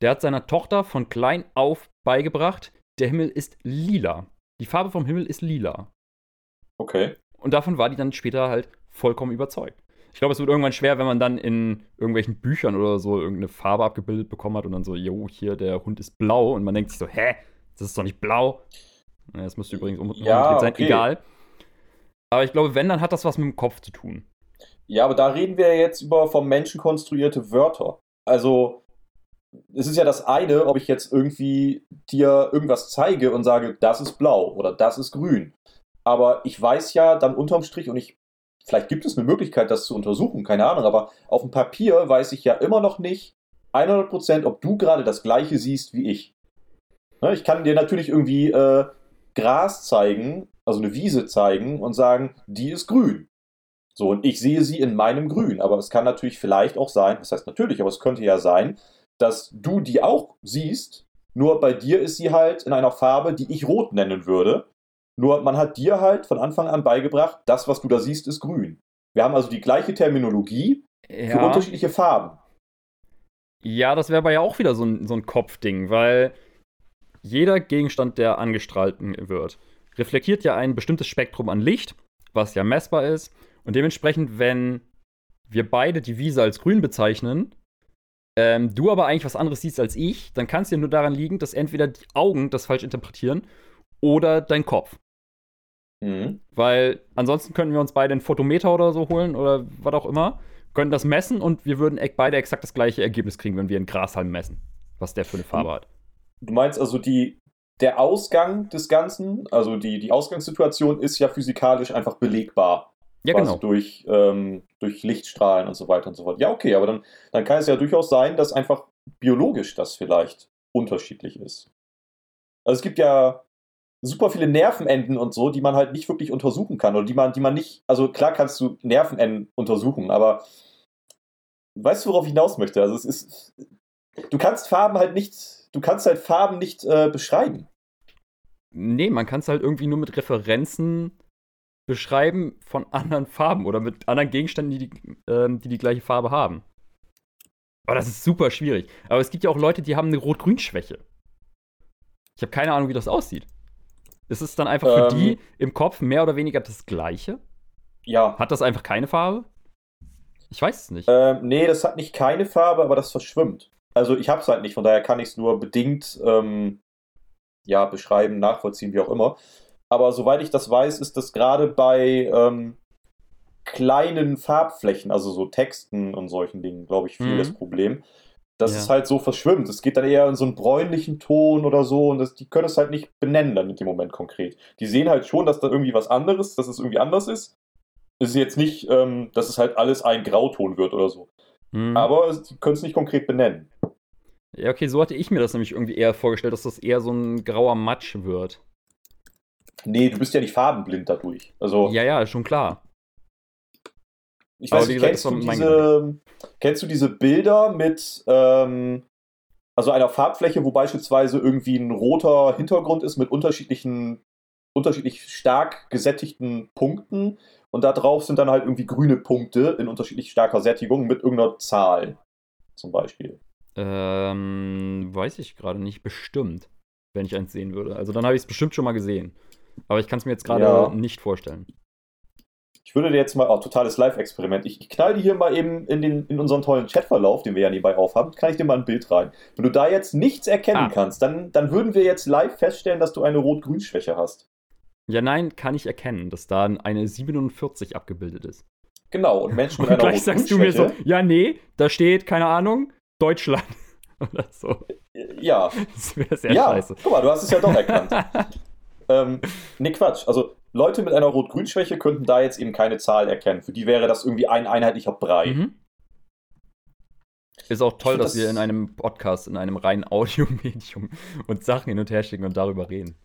der hat seiner Tochter von klein auf beigebracht, der Himmel ist lila. Die Farbe vom Himmel ist lila. Okay. Und davon war die dann später halt vollkommen überzeugt. Ich glaube, es wird irgendwann schwer, wenn man dann in irgendwelchen Büchern oder so irgendeine Farbe abgebildet bekommen hat und dann so, jo, hier, der Hund ist blau. Und man denkt sich so, hä, das ist doch nicht blau. Das müsste übrigens um Ja, sein, okay. egal. Aber ich glaube, wenn, dann hat das was mit dem Kopf zu tun. Ja, aber da reden wir ja jetzt über vom Menschen konstruierte Wörter. Also, es ist ja das eine, ob ich jetzt irgendwie dir irgendwas zeige und sage, das ist blau oder das ist grün. Aber ich weiß ja dann unterm Strich und ich, vielleicht gibt es eine Möglichkeit, das zu untersuchen, keine Ahnung, aber auf dem Papier weiß ich ja immer noch nicht 100%, ob du gerade das gleiche siehst wie ich. Ne, Ich kann dir natürlich irgendwie äh, Gras zeigen, also eine Wiese zeigen und sagen, die ist grün. So, und ich sehe sie in meinem Grün. Aber es kann natürlich vielleicht auch sein, das heißt natürlich, aber es könnte ja sein, dass du die auch siehst, nur bei dir ist sie halt in einer Farbe, die ich rot nennen würde. Nur man hat dir halt von Anfang an beigebracht, das, was du da siehst, ist grün. Wir haben also die gleiche Terminologie für Ja, unterschiedliche Farben. ja das wäre aber ja auch wieder so ein, so ein Kopfding, weil jeder Gegenstand, der angestrahlt wird, reflektiert ja ein bestimmtes Spektrum an Licht, was ja messbar ist. Und dementsprechend, wenn wir beide die Wiese als grün bezeichnen, ähm, du aber eigentlich was anderes siehst als ich, dann kann es ja nur daran liegen, dass entweder die Augen das falsch interpretieren oder dein Kopf. Mhm. Weil ansonsten könnten wir uns beide einen Photometer oder so holen oder was auch immer, könnten das messen und wir würden beide exakt das gleiche Ergebnis kriegen, wenn wir einen Grashalm messen, was der für eine Farbe hat. Du meinst also, die, der Ausgang des Ganzen, also die, die Ausgangssituation ist ja physikalisch einfach belegbar. Ja, genau. durch, ähm, durch Lichtstrahlen und so weiter und so fort. Ja, okay, aber dann, dann kann es ja durchaus sein, dass einfach biologisch das vielleicht unterschiedlich ist. Also es gibt ja super viele Nervenenden und so, die man halt nicht wirklich untersuchen kann oder die man, die man nicht, also klar kannst du Nervenenden untersuchen, aber weißt du, worauf ich hinaus möchte? Also es ist, du kannst Farben halt nicht, du kannst halt Farben nicht äh, beschreiben. Nee, man kann es halt irgendwie nur mit Referenzen beschreiben von anderen Farben oder mit anderen Gegenständen, die die, ähm, die, die gleiche Farbe haben. Aber das ist super schwierig. Aber es gibt ja auch Leute, die haben eine Rot-Grün-Schwäche. Ich habe keine Ahnung, wie das aussieht. Ist es dann einfach für Ähm. die im Kopf mehr oder weniger das Gleiche? Ja. Hat das einfach keine Farbe? Ich weiß es nicht. Ähm, nee, das hat nicht keine Farbe, aber das verschwimmt. Also ich hab's halt nicht, von daher kann ich es nur bedingt ähm, ja, beschreiben, nachvollziehen, wie auch immer. aber soweit ich das weiß, ist das gerade bei ähm, kleinen Farbflächen, also so Texten und solchen Dingen, glaube ich, viel Mhm. das Problem. Dass Ja. es halt so verschwimmt. Es geht dann eher in so einen bräunlichen Ton oder so und das, die können es halt nicht benennen dann in dem Moment konkret. Die sehen halt schon, dass da irgendwie was anderes, dass es irgendwie anders ist. Es ist jetzt nicht, ähm, dass es halt alles ein Grauton wird oder so. Hm. Aber die können es nicht konkret benennen. Ja, okay, so hatte ich mir das nämlich irgendwie eher vorgestellt, dass das eher so ein grauer Matsch wird. Nee, du bist ja nicht farbenblind dadurch. Also, Ja, ja, schon klar. Ich weiß nicht, kennst du, diese, kennst du diese Bilder mit, ähm, also einer Farbfläche, wo beispielsweise irgendwie ein roter Hintergrund ist mit unterschiedlichen, unterschiedlich stark gesättigten Punkten und da drauf sind dann halt irgendwie grüne Punkte in unterschiedlich starker Sättigung mit irgendeiner Zahl zum Beispiel. Ähm, weiß ich gerade nicht, bestimmt, wenn ich eins sehen würde. Also dann habe ich es bestimmt schon mal gesehen. Aber ich kann es mir jetzt gerade Ja. nicht vorstellen. Ich würde dir jetzt mal, oh, totales Live-Experiment. Ich, ich knall die hier mal eben in, den, in unseren tollen Chatverlauf, den wir ja nebenbei aufhaben, kann ich dir mal ein Bild rein. Wenn du da jetzt nichts erkennen Ah. kannst, dann, dann würden wir jetzt live feststellen, dass du eine Rot-Grün-Schwäche hast. Ja, nein, kann ich erkennen, dass da eine 47 abgebildet ist. Genau, und Menschen mit Und einer gleich sagst du mir so, ja, nee, da steht, keine Ahnung, Deutschland. Oder so. Ja, Das wäre sehr ja, scheiße. guck mal, du hast es ja doch erkannt. ähm, nee, Quatsch. Also, Leute mit einer Rot-Grün-Schwäche könnten da jetzt eben keine Zahl erkennen. Für die wäre das irgendwie ein einheitlicher Brei. mhm. Ist auch toll, dass das- wir in einem Podcast, in einem reinen Audiomedium uns Sachen hin und her schicken und darüber reden.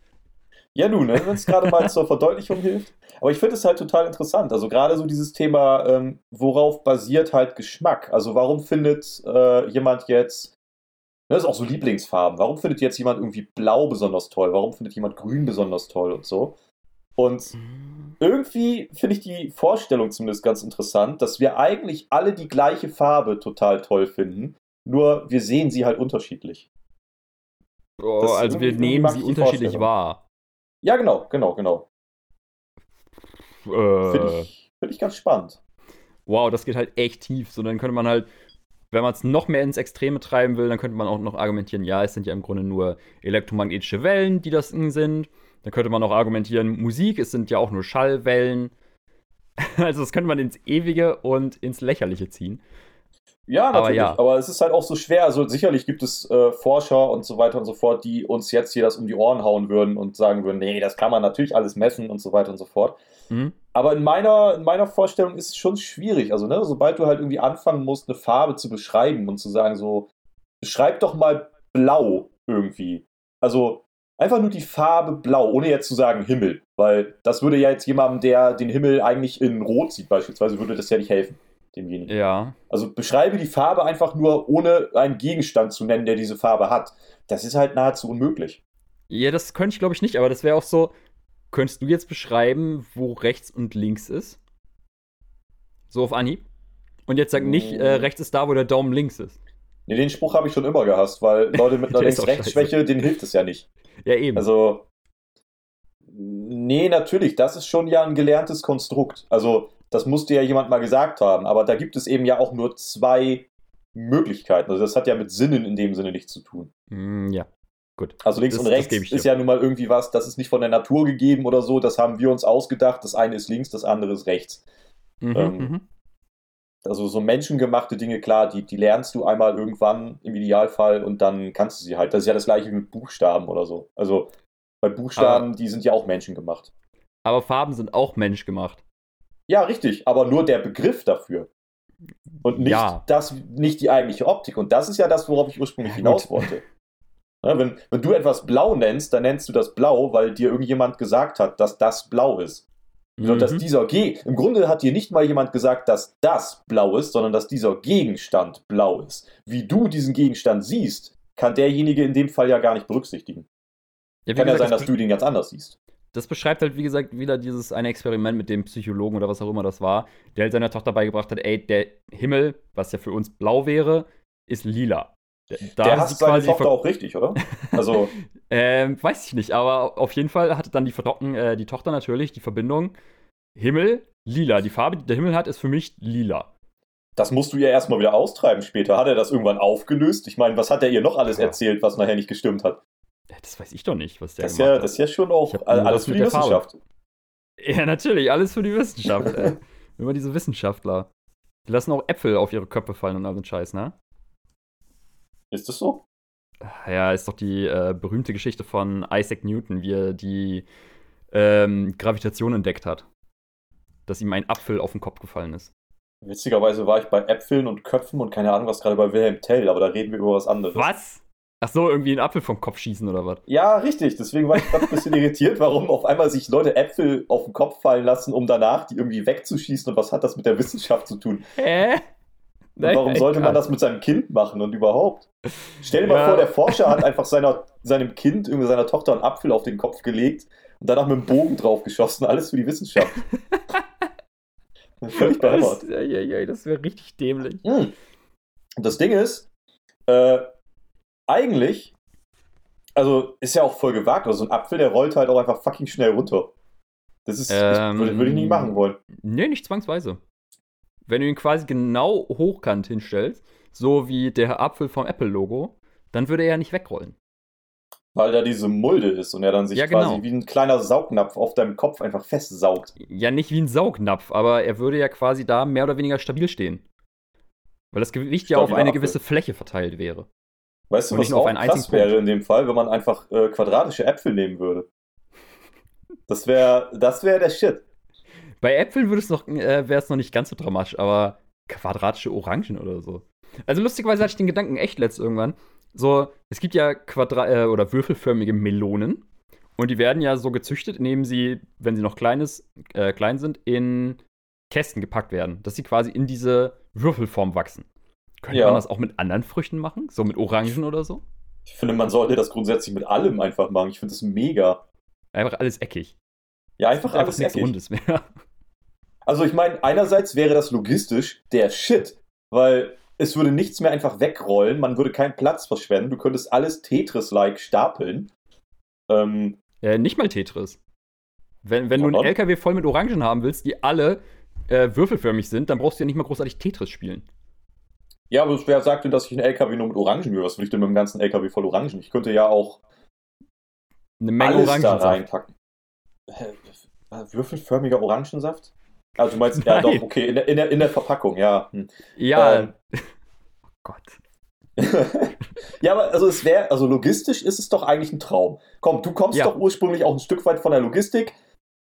Ja, nun, ne, wenn es gerade mal zur Verdeutlichung hilft. Aber ich finde es halt total interessant. Also gerade so dieses Thema, ähm, worauf basiert halt Geschmack? Also warum findet äh, jemand jetzt, ne, das ist auch so Lieblingsfarben, warum findet jetzt jemand irgendwie blau besonders toll? Warum findet jemand grün besonders toll und so? Und irgendwie finde ich die Vorstellung zumindest ganz interessant, dass wir eigentlich alle die gleiche Farbe total toll finden, nur wir sehen sie halt unterschiedlich. Oh, Das also wir nehmen sie unterschiedlich wahr. Ja, genau, genau, genau. Finde Äh, ich, find ich ganz spannend. wow, das geht halt echt tief. So, dann könnte man halt, wenn man es noch mehr ins Extreme treiben will, dann könnte man auch noch argumentieren, ja, es sind ja im Grunde nur elektromagnetische Wellen, die das sind. Dann könnte man auch argumentieren, Musik, es sind ja auch nur Schallwellen. Also das könnte man ins Ewige und ins Lächerliche ziehen. Ja, Aber natürlich. ja. Aber es ist halt auch so schwer. Also sicherlich gibt es äh, Forscher und so weiter und so fort, die uns jetzt hier das um die Ohren hauen würden und sagen würden, nee, das kann man natürlich alles messen und so weiter und so fort. Mhm. Aber in meiner, in meiner Vorstellung ist es schon schwierig. Also, ne, sobald du halt irgendwie anfangen musst, eine Farbe zu beschreiben und zu sagen, so, beschreib doch mal blau irgendwie. Also, einfach nur die Farbe blau, ohne jetzt zu sagen Himmel. Weil das würde ja jetzt jemandem, der den Himmel eigentlich in Rot sieht, beispielsweise, würde das ja nicht helfen, demjenigen. Ja. Also beschreibe die Farbe einfach nur, ohne einen Gegenstand zu nennen, der diese Farbe hat. Das ist halt nahezu unmöglich. Ja, das könnte ich glaube ich nicht, aber das wäre auch so, könntest du jetzt beschreiben, wo rechts und links ist? So auf Anhieb? Und jetzt sag nicht, äh, rechts ist da, wo der Daumen links ist. Nee, den Spruch habe ich schon immer gehasst, weil Leute mit einer Links-Rechts-Schwäche, denen hilft es ja nicht. Ja, eben. Also, nee, natürlich, das ist schon ja ein gelerntes Konstrukt. Also, das musste ja jemand mal gesagt haben, aber da gibt es eben ja auch nur zwei Möglichkeiten. Also, das hat ja mit Sinnen in dem Sinne nichts zu tun. Hm, ja, gut. Also links Das- und rechts ist ja nun mal irgendwie was, das ist nicht von der Natur gegeben oder so, das haben wir uns ausgedacht. Das eine ist links, das andere ist rechts. Mhm, ähm, mhm. Also so menschengemachte Dinge, klar, die, die lernst du einmal irgendwann im Idealfall und dann kannst du sie halt. Das ist ja das gleiche wie mit Buchstaben oder so. Also bei Buchstaben, die sind ja auch menschengemacht. Aber Farben sind auch menschgemacht. Ja, richtig, aber nur der Begriff dafür. Und nicht, Ja. das, nicht die eigentliche Optik. Und das ist ja das, worauf ich ursprünglich Ja, hinaus wollte. Ja, wenn, wenn du etwas blau nennst, dann nennst du das blau, weil dir irgendjemand gesagt hat, dass das blau ist. Und dass Mhm. dieser G. Im Grunde hat dir nicht mal jemand gesagt, dass das blau ist, sondern dass dieser Gegenstand blau ist. Wie du diesen Gegenstand siehst, kann derjenige in dem Fall ja gar nicht berücksichtigen. Ja, Kann ja gesagt, sein, das, dass du den ganz anders siehst. das beschreibt halt, wie gesagt, wieder dieses eine Experiment mit dem Psychologen oder was auch immer das war, der halt seiner Tochter beigebracht hat, ey, der Himmel, was ja für uns blau wäre, ist lila. Da Der hat hasst seine Tochter auch richtig, oder? Also, Ähm, weiß ich nicht, aber auf jeden Fall hatte dann die, äh, die Tochter natürlich die Verbindung Himmel, lila. Die Farbe, die der Himmel hat, ist für mich lila. das musst du ja erstmal wieder austreiben später. Hat er das irgendwann aufgelöst? Ich meine, was hat er ihr noch alles Ja. erzählt, was nachher nicht gestimmt hat? Das weiß ich doch nicht, was der Das ist, gemacht ja, hat. das ist ja schon auch alles für die der Farbe. Wissenschaft. Ja, natürlich, alles für die Wissenschaft. Immer diese Wissenschaftler. Die lassen auch Äpfel auf ihre Köpfe fallen und all den Scheiß, ne? Ist das so? Ja, ist doch die äh, berühmte Geschichte von Isaac Newton, wie er die ähm, Gravitation entdeckt hat. Dass ihm ein Apfel auf den Kopf gefallen ist. Witzigerweise war ich bei Äpfeln und Köpfen und keine Ahnung was gerade bei Wilhelm Tell, aber da reden wir über was anderes. Was? Ach so, irgendwie einen Apfel vom Kopf schießen oder was? Ja, richtig. Deswegen war ich gerade ein bisschen irritiert, warum auf einmal sich Leute Äpfel auf den Kopf fallen lassen, um danach die irgendwie wegzuschießen. Und was hat das mit der Wissenschaft zu tun? Hä? Und warum sollte man das mit seinem Kind machen und überhaupt? Stell dir mal Ja. vor, der Forscher hat einfach seiner, seinem Kind, irgendwie seiner Tochter einen Apfel auf den Kopf gelegt und danach mit dem Bogen drauf geschossen. Alles für die Wissenschaft. Völlig Das, behämmert. ja, ja, ja, das wäre richtig dämlich. Hm. Und das Ding ist, äh, eigentlich, also ist ja auch voll gewagt, also so ein Apfel, der rollt halt auch einfach fucking schnell runter. Das ist, das Ähm, würde, würde ich nicht machen wollen. Nee, nicht zwangsweise. Wenn du ihn quasi genau hochkant hinstellst, so wie der Apfel vom Apple-Logo, dann würde er ja nicht wegrollen. Weil da diese Mulde ist und er dann sich Ja, quasi genau. wie ein kleiner Saugnapf auf deinem Kopf einfach festsaugt. Ja, nicht wie ein Saugnapf, aber er würde ja quasi da mehr oder weniger stabil stehen. Weil das Gewicht ja auf Stabiler eine Apfel. gewisse Fläche verteilt wäre. Weißt du, Und was nicht nur auf auch einen krass wäre in dem Fall, wenn man einfach äh, quadratische Äpfel nehmen würde? Das wäre das wär der Shit. Bei Äpfeln würde es noch, äh, wäre es noch nicht ganz so dramatisch, aber quadratische Orangen oder so. Also lustigerweise hatte ich den Gedanken echt letzt irgendwann. So, es gibt ja Quadra äh, oder würfelförmige Melonen und die werden ja so gezüchtet, indem sie, wenn sie noch klein, ist, äh, klein sind, in Kästen gepackt werden, dass sie quasi in diese Würfelform wachsen. Könnte Ja. man das auch mit anderen Früchten machen? So mit Orangen oder so? Ich finde, man sollte das grundsätzlich mit allem einfach machen. Ich finde das mega. Einfach alles eckig. Ja, einfach Einfach alles nichts eckig. Rundes mehr. Also ich meine, einerseits wäre das logistisch der Shit, weil es würde nichts mehr einfach wegrollen, man würde keinen Platz verschwenden, du könntest alles Tetris-like stapeln. Ähm, Äh, nicht mal Tetris. Wenn, wenn du einen LKW voll mit Orangen haben willst, die alle äh, würfelförmig sind, dann brauchst du ja nicht mal großartig Tetris spielen. ja, aber wer sagt denn, dass ich einen LKW nur mit Orangen will? Was will ich denn mit dem ganzen LKW voll Orangen? Ich könnte ja auch Eine Menge alles da Orangensaft. reinpacken. Hä? Würfelförmiger Orangensaft? Also du meinst, ja Nein. doch, okay, in der, in der, in der Verpackung, ja. Hm. Ja. Ähm. oh Gott. ja, aber also es wäre, also logistisch ist es doch eigentlich ein Traum. Komm, du kommst Ja. doch ursprünglich auch ein Stück weit von der Logistik.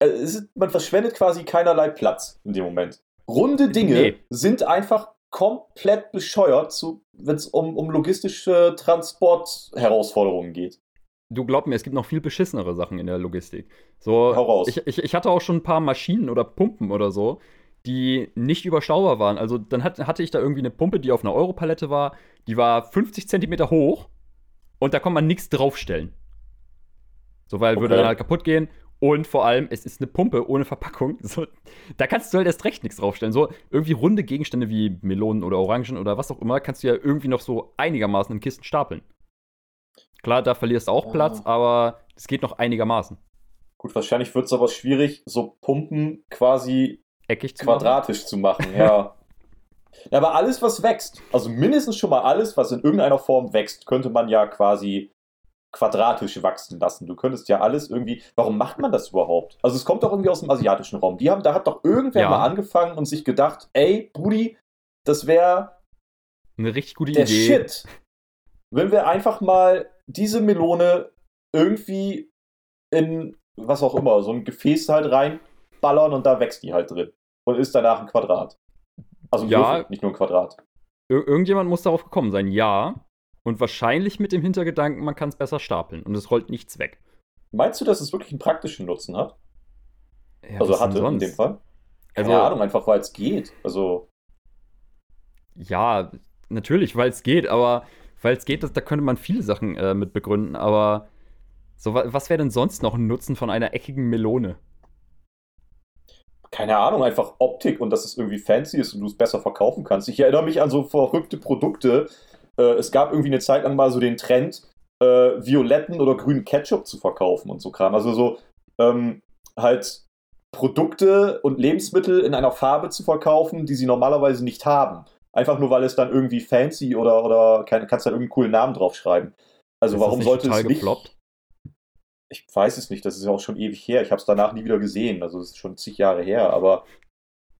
Äh, ist, man verschwendet quasi keinerlei Platz in dem Moment. Runde Dinge Nee. sind einfach komplett bescheuert, wenn es um, um logistische Transportherausforderungen geht. Du glaub mir, es gibt noch viel beschissenere Sachen in der Logistik. So, Hau raus. Ich, ich, ich hatte auch schon ein paar Maschinen oder Pumpen oder so, die nicht überschaubar waren. Also dann hat, hatte ich da irgendwie eine Pumpe, die auf einer Europalette war, die war 50 Zentimeter hoch und da konnte man nichts draufstellen. So, weil würde Okay. dann halt kaputt gehen. Und vor allem, es ist eine Pumpe ohne Verpackung. So, da kannst du halt erst recht nichts draufstellen. So, irgendwie runde Gegenstände wie Melonen oder Orangen oder was auch immer, kannst du ja irgendwie noch so einigermaßen in Kisten stapeln. Klar, da verlierst du auch Ah. Platz, aber es geht noch einigermaßen. Gut, wahrscheinlich wird es aber schwierig, so Pumpen quasi Eckig zu machen. quadratisch zu machen, ja. ja. Aber alles, was wächst, also mindestens schon mal alles, was in irgendeiner Form wächst, könnte man ja quasi quadratisch wachsen lassen. Du könntest ja alles irgendwie. Warum macht man das überhaupt? Also es kommt doch irgendwie aus dem asiatischen Raum. Die haben, da hat doch irgendwer Ja. mal angefangen und sich gedacht, ey, Brudi, das wäre Eine richtig gute der Idee. Shit. Wenn wir einfach mal diese Melone irgendwie in was auch immer, so ein Gefäß halt reinballern und da wächst die halt drin. Und ist danach ein Quadrat. Also ein Ja. Würfel, nicht nur ein Quadrat. Ir irgendjemand muss darauf gekommen sein, ja. Und wahrscheinlich mit dem Hintergedanken, man kann es besser stapeln und es rollt nichts weg. Meinst du, dass es wirklich einen praktischen Nutzen hat? Ja, also hatte in dem Fall? Keine Also- Ahnung, einfach weil es geht. Also, Ja, natürlich, weil es geht, aber weil es geht, da könnte man viele Sachen äh, mit begründen, aber so, wa was wäre denn sonst noch ein Nutzen von einer eckigen Melone? keine Ahnung, einfach Optik und dass es irgendwie fancy ist und du es besser verkaufen kannst. Ich erinnere mich an so verrückte Produkte. Äh, es gab irgendwie eine Zeit lang mal so den Trend, äh, violetten oder grünen Ketchup zu verkaufen und so Kram. Also so ähm, halt Produkte und Lebensmittel in einer Farbe zu verkaufen, die sie normalerweise nicht haben. Einfach nur, weil es dann irgendwie fancy oder, oder keine, kannst dann irgendeinen coolen Namen draufschreiben. Also Ist warum sollte es nicht... ich weiß es nicht, das ist ja auch schon ewig her. Ich habe es danach nie wieder gesehen. Also es ist schon zig Jahre her, aber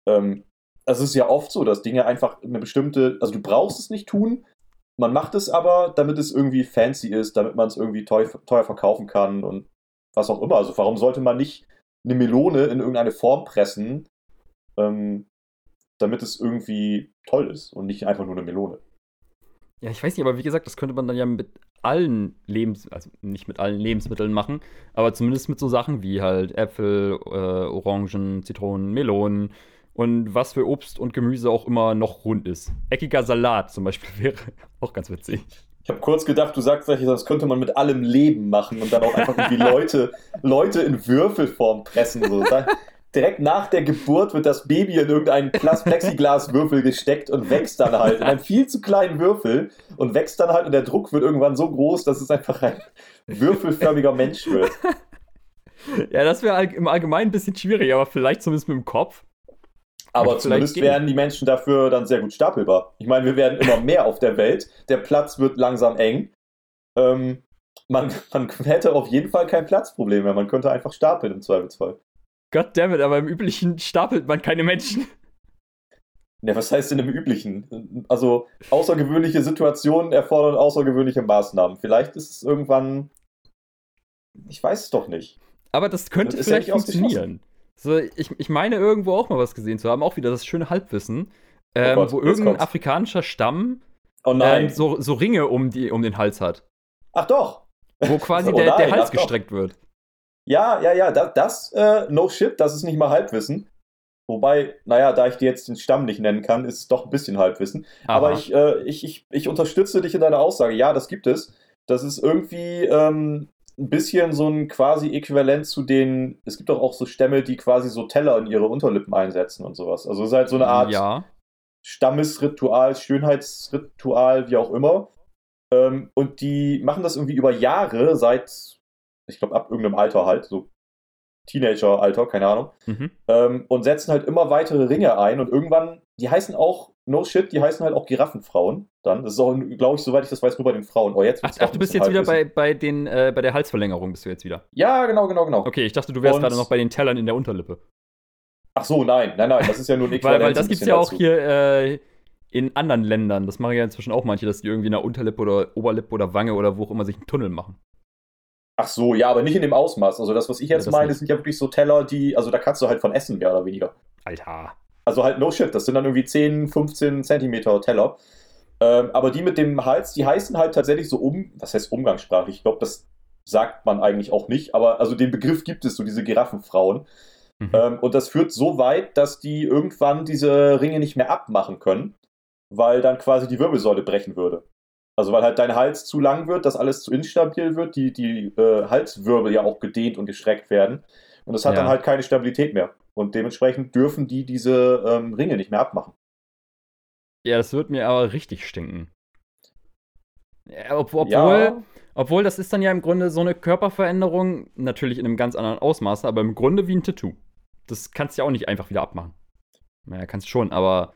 ähm, also es ist ja oft so, dass Dinge einfach eine bestimmte, also du brauchst es nicht tun, man macht es aber, damit es irgendwie fancy ist, damit man es irgendwie teuer, teuer verkaufen kann und was auch immer. Also warum sollte man nicht eine Melone in irgendeine Form pressen, ähm, damit es irgendwie toll ist und nicht einfach nur eine Melone? Ja, ich weiß nicht, aber wie gesagt, das könnte man dann ja mit allen Lebens, also nicht mit allen Lebensmitteln machen, aber zumindest mit so Sachen wie halt Äpfel, äh, Orangen, Zitronen, Melonen und was für Obst und Gemüse auch immer noch rund ist. Eckiger Salat zum Beispiel wäre auch ganz witzig. Ich habe kurz gedacht, du sagst das könnte man mit allem Leben machen und dann auch einfach irgendwie Leute, Leute in Würfelform pressen. So. Direkt nach der Geburt wird das Baby in irgendeinen Plexiglaswürfel gesteckt und wächst dann halt in einem viel zu kleinen Würfel und wächst dann halt und der Druck wird irgendwann so groß, dass es einfach ein würfelförmiger Mensch wird. Ja, das wäre im Allgemeinen ein bisschen schwierig, aber vielleicht zumindest mit dem Kopf. Aber zumindest werden die Menschen dafür dann sehr gut stapelbar. Ich meine, wir werden immer mehr auf der Welt. Der Platz wird langsam eng. Ähm, man, man hätte auf jeden Fall kein Platzproblem mehr. Man könnte einfach stapeln im Zweifelsfall. Goddammit, aber im Üblichen stapelt man keine Menschen. Ja, was heißt denn im Üblichen? Also, außergewöhnliche Situationen erfordern außergewöhnliche Maßnahmen. Vielleicht ist es irgendwann. Ich weiß es doch nicht. Aber das könnte das vielleicht ja funktionieren. So, ich, ich meine irgendwo auch mal was gesehen zu haben, auch wieder das schöne Halbwissen, oh ähm, oh Gott, wo irgendein kommt's. afrikanischer Stamm oh ähm, so, so Ringe um, die, um den Hals hat. Ach doch. Wo quasi oh der, der Hals gestreckt doch. wird. Ja, ja, ja, das, das äh, no shit, das ist nicht mal Halbwissen. Wobei, naja, da ich dir jetzt den Stamm nicht nennen kann, ist es doch ein bisschen Halbwissen. Aha. Aber ich, äh, ich, ich, ich unterstütze dich in deiner Aussage. Ja, das gibt es. Das ist irgendwie ähm, ein bisschen so ein quasi Äquivalent zu den. Es gibt doch auch so Stämme, die quasi so Teller in ihre Unterlippen einsetzen und sowas. Also es ist halt so eine Art ja. Stammesritual, Schönheitsritual, wie auch immer. Ähm, und die machen das irgendwie über Jahre, seit ich glaube, ab irgendeinem Alter halt, so Teenager-Alter, keine Ahnung, mhm. ähm, und setzen halt immer weitere Ringe ein und irgendwann, die heißen auch, no shit, die heißen halt auch Giraffenfrauen dann. Das ist auch, glaube ich, soweit ich das weiß, nur bei den Frauen. Oh, jetzt ach, ach du bist jetzt wieder bei, bei, den, äh, bei der Halsverlängerung, bist du jetzt wieder. Ja, genau, genau, genau. Okay, ich dachte, du wärst gerade noch bei den Tellern in der Unterlippe. Ach so, nein, nein, nein, das ist ja nur ein weil, weil das gibt es ja auch dazu. hier äh, in anderen Ländern. Das machen ja inzwischen auch manche, dass die irgendwie in der Unterlippe oder Oberlippe oder Wange oder wo auch immer sich einen Tunnel machen. Ach so, ja, aber nicht in dem Ausmaß. Also das, was ich jetzt ja, meine, nicht. sind ja wirklich so Teller, die, also da kannst du halt von essen, mehr oder weniger. Alter. Also halt no shit, das sind dann irgendwie 10, 15 Zentimeter Teller. Ähm, aber die mit dem Hals, die heißen halt tatsächlich so um, was heißt umgangssprachlich? Ich glaube, das sagt man eigentlich auch nicht, aber also den Begriff gibt es, so diese Giraffenfrauen. Mhm. Ähm, und das führt so weit, dass die irgendwann diese Ringe nicht mehr abmachen können, weil dann quasi die Wirbelsäule brechen würde. Also weil halt dein Hals zu lang wird, dass alles zu instabil wird, die, die äh, Halswirbel ja auch gedehnt und gestreckt werden. Und das hat ja. dann halt keine Stabilität mehr. Und dementsprechend dürfen die diese ähm, Ringe nicht mehr abmachen. Ja, das wird mir aber richtig stinken. Ja, ob, obwohl, ja. obwohl, das ist dann ja im Grunde so eine Körperveränderung, natürlich in einem ganz anderen Ausmaß, aber im Grunde wie ein Tattoo. Das kannst du ja auch nicht einfach wieder abmachen. Naja, kannst schon, aber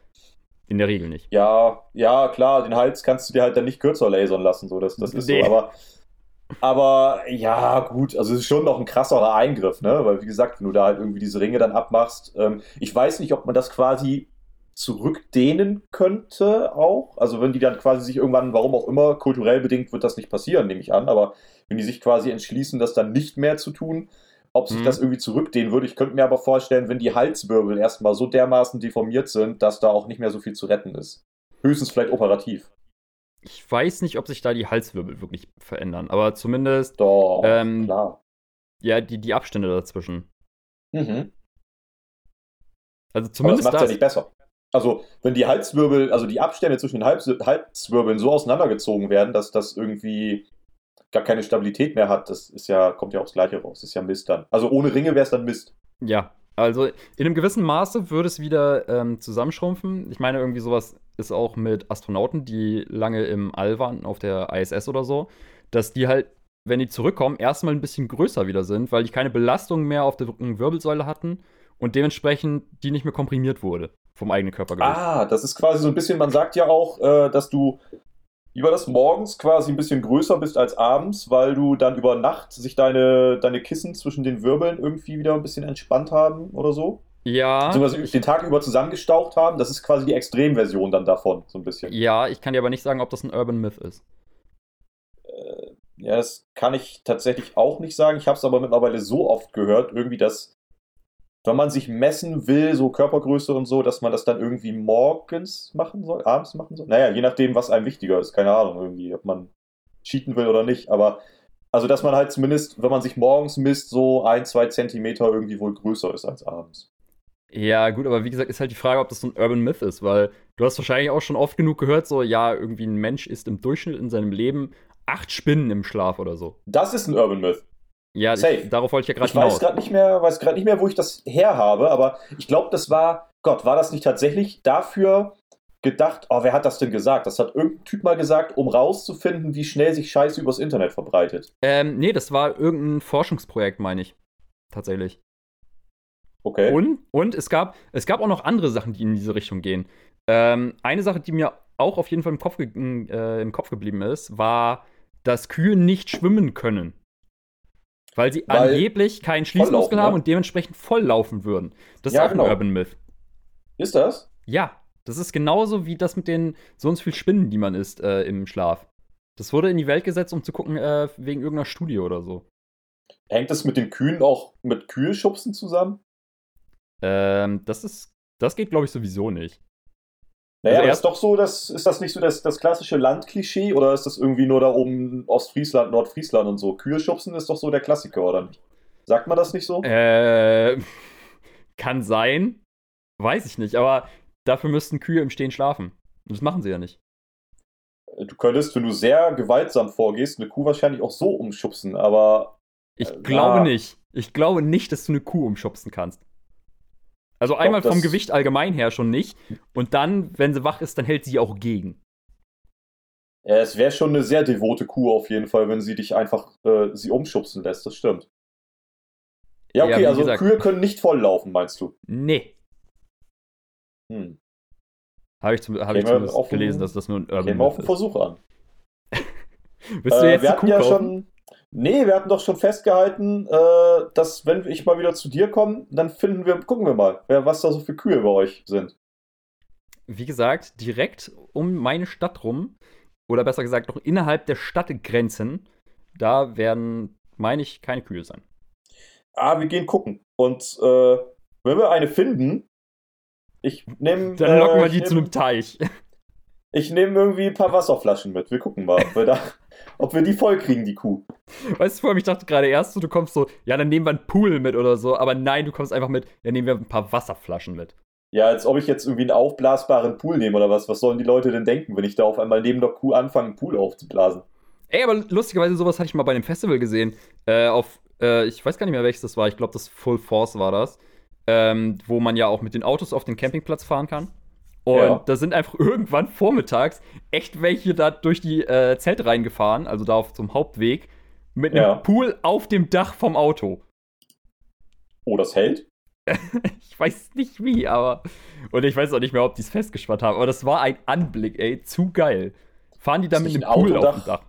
in der Regel nicht. Ja, ja, klar, den Hals kannst du dir halt dann nicht kürzer lasern lassen, so, das, das ist nee. so, aber. Aber ja, gut, also es ist schon noch ein krasserer Eingriff, ne? Weil, wie gesagt, wenn du da halt irgendwie diese Ringe dann abmachst, ähm, ich weiß nicht, ob man das quasi zurückdehnen könnte auch. Also wenn die dann quasi sich irgendwann, warum auch immer, kulturell bedingt wird das nicht passieren, nehme ich an, aber wenn die sich quasi entschließen, das dann nicht mehr zu tun, ob sich mhm. das irgendwie zurückdehnen würde. Ich könnte mir aber vorstellen, wenn die Halswirbel erstmal so dermaßen deformiert sind, dass da auch nicht mehr so viel zu retten ist. Höchstens vielleicht operativ. Ich weiß nicht, ob sich da die Halswirbel wirklich verändern, aber zumindest. Doch, ähm, klar. Ja, die, die Abstände dazwischen. Mhm. Also zumindest. Aber das macht ja nicht besser. Also, wenn die Halswirbel, also die Abstände zwischen den Halswirbeln so auseinandergezogen werden, dass das irgendwie gar keine Stabilität mehr hat, das ist ja, kommt ja aufs Gleiche raus. Das ist ja Mist dann. Also ohne Ringe wäre es dann Mist. Ja, also in einem gewissen Maße würde es wieder ähm, zusammenschrumpfen. Ich meine, irgendwie sowas ist auch mit Astronauten, die lange im All waren, auf der ISS oder so, dass die halt, wenn die zurückkommen, erstmal ein bisschen größer wieder sind, weil die keine Belastung mehr auf der Wirbelsäule hatten und dementsprechend die nicht mehr komprimiert wurde vom eigenen Körpergewicht. Ah, das ist quasi so ein bisschen, man sagt ja auch, äh, dass du Wie war das morgens quasi ein bisschen größer bist als abends, weil du dann über Nacht sich deine, deine Kissen zwischen den Wirbeln irgendwie wieder ein bisschen entspannt haben oder so? Ja. Beziehungsweise den Tag über zusammengestaucht haben. Das ist quasi die Extremversion dann davon, so ein bisschen. Ja, ich kann dir aber nicht sagen, ob das ein Urban Myth ist. Äh, ja, das kann ich tatsächlich auch nicht sagen. Ich habe es aber mittlerweile so oft gehört, irgendwie, dass wenn man sich messen will, so Körpergröße und so, dass man das dann irgendwie morgens machen soll, abends machen soll. Naja, je nachdem, was einem wichtiger ist. Keine Ahnung, irgendwie, ob man cheaten will oder nicht. Aber also, dass man halt zumindest, wenn man sich morgens misst, so ein, zwei Zentimeter irgendwie wohl größer ist als abends. Ja, gut, aber wie gesagt, ist halt die Frage, ob das so ein Urban Myth ist, weil du hast wahrscheinlich auch schon oft genug gehört, so, ja, irgendwie ein Mensch ist im Durchschnitt in seinem Leben acht Spinnen im Schlaf oder so. Das ist ein Urban Myth. Ja, Safe. darauf wollte ich ja gerade Ich weiß hinaus. gerade nicht mehr, weiß gerade nicht mehr, wo ich das her habe, aber ich glaube, das war, Gott, war das nicht tatsächlich dafür gedacht, oh, wer hat das denn gesagt? Das hat irgendein Typ mal gesagt, um rauszufinden, wie schnell sich Scheiße übers Internet verbreitet. Ähm, nee, das war irgendein Forschungsprojekt, meine ich. Tatsächlich. Okay. Und, und es, gab, es gab auch noch andere Sachen, die in diese Richtung gehen. Ähm, eine Sache, die mir auch auf jeden Fall im Kopf, äh, im Kopf geblieben ist, war, dass Kühe nicht schwimmen können. Weil sie Weil angeblich keinen Schließmuskel haben ne? und dementsprechend volllaufen würden. Das Ja, ist auch genau. ein Urban Myth. Ist das? Ja, das ist genauso wie das mit den so und so viel Spinnen, die man isst äh, im Schlaf. Das wurde in die Welt gesetzt, um zu gucken, äh, wegen irgendeiner Studie oder so. Hängt das mit den Kühen auch mit Kühe-Schubsen zusammen? Ähm, das ist, das geht, glaube ich, sowieso nicht. Naja, Also erst- ist doch so, dass, ist das nicht so das, das klassische Landklischee oder ist das irgendwie nur da oben Ostfriesland, Nordfriesland und so? Kühe schubsen ist doch so der Klassiker, oder nicht? Sagt man das nicht so? Äh, kann sein. Weiß ich nicht, aber dafür müssten Kühe im Stehen schlafen. Und das machen sie ja nicht. Du könntest, wenn du sehr gewaltsam vorgehst, eine Kuh wahrscheinlich auch so umschubsen, aber Ich Äh, glaube ja. nicht. Ich glaube nicht, dass du eine Kuh umschubsen kannst. Also einmal vom Gewicht allgemein her schon nicht. Und dann, wenn sie wach ist, dann hält sie auch gegen. ja, es wäre schon eine sehr devote Kuh auf jeden Fall, wenn sie dich einfach äh, sie umschubsen lässt, das stimmt. Ja, Ja, okay, wie also gesagt- Kühe können nicht volllaufen, meinst du? Nee. Hm. Habe ich, zum, hab ich zumindest gelesen, dass das nur ein Urban wir Myth den ist. Versuch an. Willst du Äh, jetzt wir die hatten Kuh ja kaufen? schon. Nee, wir hatten doch schon festgehalten, äh, dass wenn ich mal wieder zu dir komme, dann finden wir, gucken wir mal, wer, was da so für Kühe bei euch sind. Wie gesagt, direkt um meine Stadt rum, oder besser gesagt noch innerhalb der Stadtgrenzen, da werden, meine ich, keine Kühe sein. Ah, wir gehen gucken. Und äh, wenn wir eine finden, ich nehme. Dann locken äh, wir die zu nehm- einem Teich. Ich nehme irgendwie ein paar Wasserflaschen mit. Wir gucken mal, ob wir, da, ob wir die voll kriegen, die Kuh. Weißt du, vor allem, ich dachte gerade erst so, du kommst so, ja, dann nehmen wir einen Pool mit oder so, aber nein, du kommst einfach mit, ja, nehmen wir ein paar Wasserflaschen mit. Ja, als ob ich jetzt irgendwie einen aufblasbaren Pool nehme oder was. Was sollen die Leute denn denken, wenn ich da auf einmal neben der Kuh anfange, einen Pool aufzublasen? Ey, aber lustigerweise, sowas hatte ich mal bei einem Festival gesehen. Äh, auf, äh, ich weiß gar nicht mehr, welches das war. Ich glaube, das Full Force war das. Ähm, wo man ja auch mit den Autos auf den Campingplatz fahren kann. Und Ja. da sind einfach irgendwann vormittags echt welche da durch die äh, Zelte reingefahren, also da auf zum Hauptweg, mit einem Ja. Pool auf dem Dach vom Auto. Oh, das hält? Ich weiß nicht wie, aber. Und ich weiß auch nicht mehr, ob die es festgespannt haben. Aber das war ein Anblick, ey. Zu geil. Fahren die da Ist mit einem ein Pool auf Autodach? dem Dach?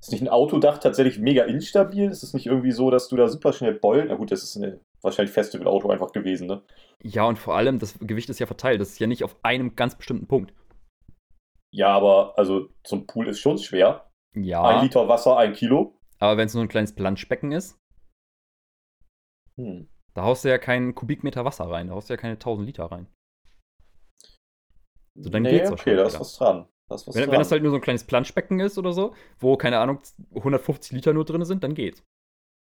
Ist nicht ein Autodach tatsächlich mega instabil? Ist es nicht irgendwie so, dass du da super schnell beulen? Na gut, das ist eine, wahrscheinlich Festivalauto einfach gewesen, ne? Ja, und vor allem, das Gewicht ist ja verteilt. Das ist ja nicht auf einem ganz bestimmten Punkt. Ja, aber also zum Pool ist schon schwer. Ein Ja, Liter Wasser, ein Kilo. aber wenn es nur ein kleines Planschbecken ist, Hm. da haust du ja keinen Kubikmeter Wasser rein. Da haust du ja keine 1000 Liter rein. So, dann geht's okay, da ist was dran. Da ist was Wenn, dran. wenn das halt nur so ein kleines Planschbecken ist oder so, wo, keine Ahnung, 150 Liter nur drin sind, dann geht's.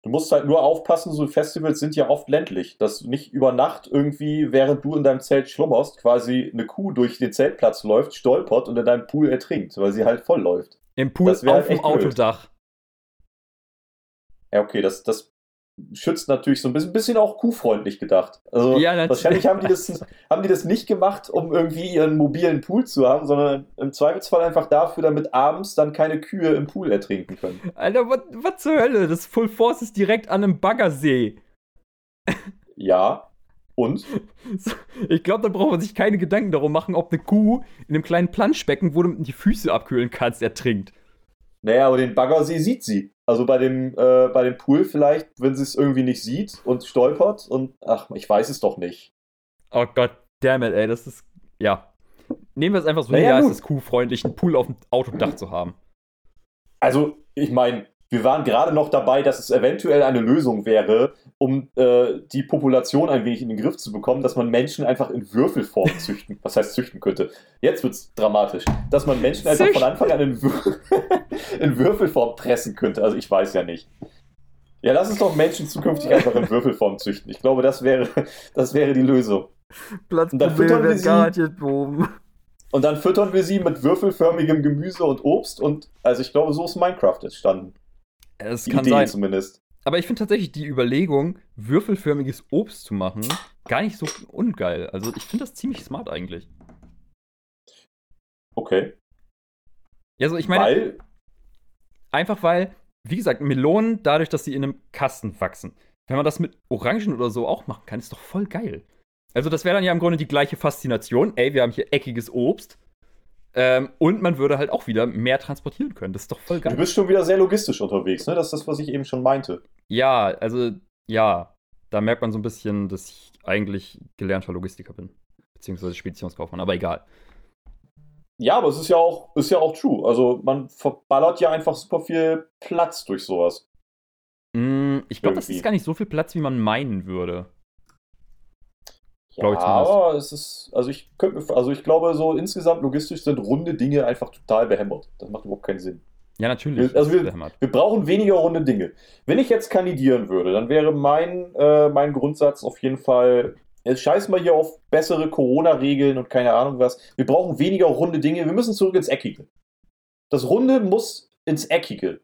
Du musst halt nur aufpassen, so Festivals sind ja oft ländlich, dass nicht über Nacht irgendwie, während du in deinem Zelt schlummerst, quasi eine Kuh durch den Zeltplatz läuft, stolpert und in deinem Pool ertrinkt, weil sie halt voll läuft. Im Pool auf dem echt blöd. Autodach. Ja, okay, das, das schützt natürlich so ein bisschen, bisschen auch kuhfreundlich gedacht. Also Ja, wahrscheinlich haben die, das, haben die das nicht gemacht, um irgendwie ihren mobilen Pool zu haben, sondern im Zweifelsfall einfach dafür, damit abends dann keine Kühe im Pool ertrinken können. Alter, was, was zur Hölle? Das Full Force ist direkt an einem Baggersee. Ja, Und? Ich glaube, da braucht man sich keine Gedanken darum machen, ob eine Kuh in einem kleinen Planschbecken, wo du die Füße abkühlen kannst, ertrinkt. Naja, aber den Baggersee sieht sie. Also bei dem, äh, bei dem Pool vielleicht, wenn sie es irgendwie nicht sieht und stolpert und ach, ich weiß es doch nicht. Oh Gott, damn it, ey, das ist. Ja. Nehmen wir es einfach so Naja, gut. es ist kuhfreundlich, einen Pool auf dem Autodach zu haben. Also, ich meine, wir waren gerade noch dabei, dass es eventuell eine Lösung wäre, um äh, die Population ein wenig in den Griff zu bekommen, dass man Menschen einfach in Würfelform züchten, was heißt züchten könnte. Jetzt wird's dramatisch. Dass man Menschen einfach von. Anfang an in, Wür in Würfelform pressen könnte. Also ich weiß ja nicht. Ja, lass uns doch Menschen zukünftig einfach in Würfelform züchten. Ich glaube, das wäre, das wäre die Lösung. Und dann füttern wir sie-. Und dann füttern wir sie mit würfelförmigem Gemüse und Obst und also ich glaube, so ist Minecraft entstanden. Es kann Idee sein. zumindest. Aber ich finde tatsächlich die Überlegung, würfelförmiges Obst zu machen, gar nicht so ungeil. Also ich finde das ziemlich smart eigentlich. Okay. Ja, also ich meine, Weil, einfach weil, wie gesagt, Melonen, dadurch, dass sie in einem Kasten wachsen. Wenn man das mit Orangen oder so auch machen kann, ist doch voll geil. Also das wäre dann ja im Grunde die gleiche Faszination. Ey, wir haben hier eckiges Obst. Ähm, und man würde halt auch wieder mehr transportieren können. Das ist doch voll du geil. bist schon wieder sehr logistisch unterwegs, ne? Das ist das, was ich eben schon meinte. Ja, also ja, da merkt man so ein bisschen, dass ich eigentlich gelernter Logistiker bin. Beziehungsweise Speditionskaufmann, aber egal. Ja, aber es ist ja auch, ist ja auch true. Also man verballert ja einfach super viel Platz durch sowas. Mm, ich glaube, das ist gar nicht so viel Platz, wie man meinen würde. Ja, Glaub ich zumindest. aber es ist, also ich könnte also ich glaube, so insgesamt logistisch sind runde Dinge einfach total behämmert. Das macht überhaupt keinen Sinn. Ja, natürlich. Also wir- ist behämmert. Wir brauchen weniger runde Dinge. Wenn ich jetzt kandidieren würde, dann wäre mein, äh, mein Grundsatz auf jeden Fall, jetzt scheiß mal hier auf bessere Corona-Regeln und keine Ahnung was. Wir brauchen weniger runde Dinge. Wir müssen zurück ins Eckige. Das Runde muss ins Eckige.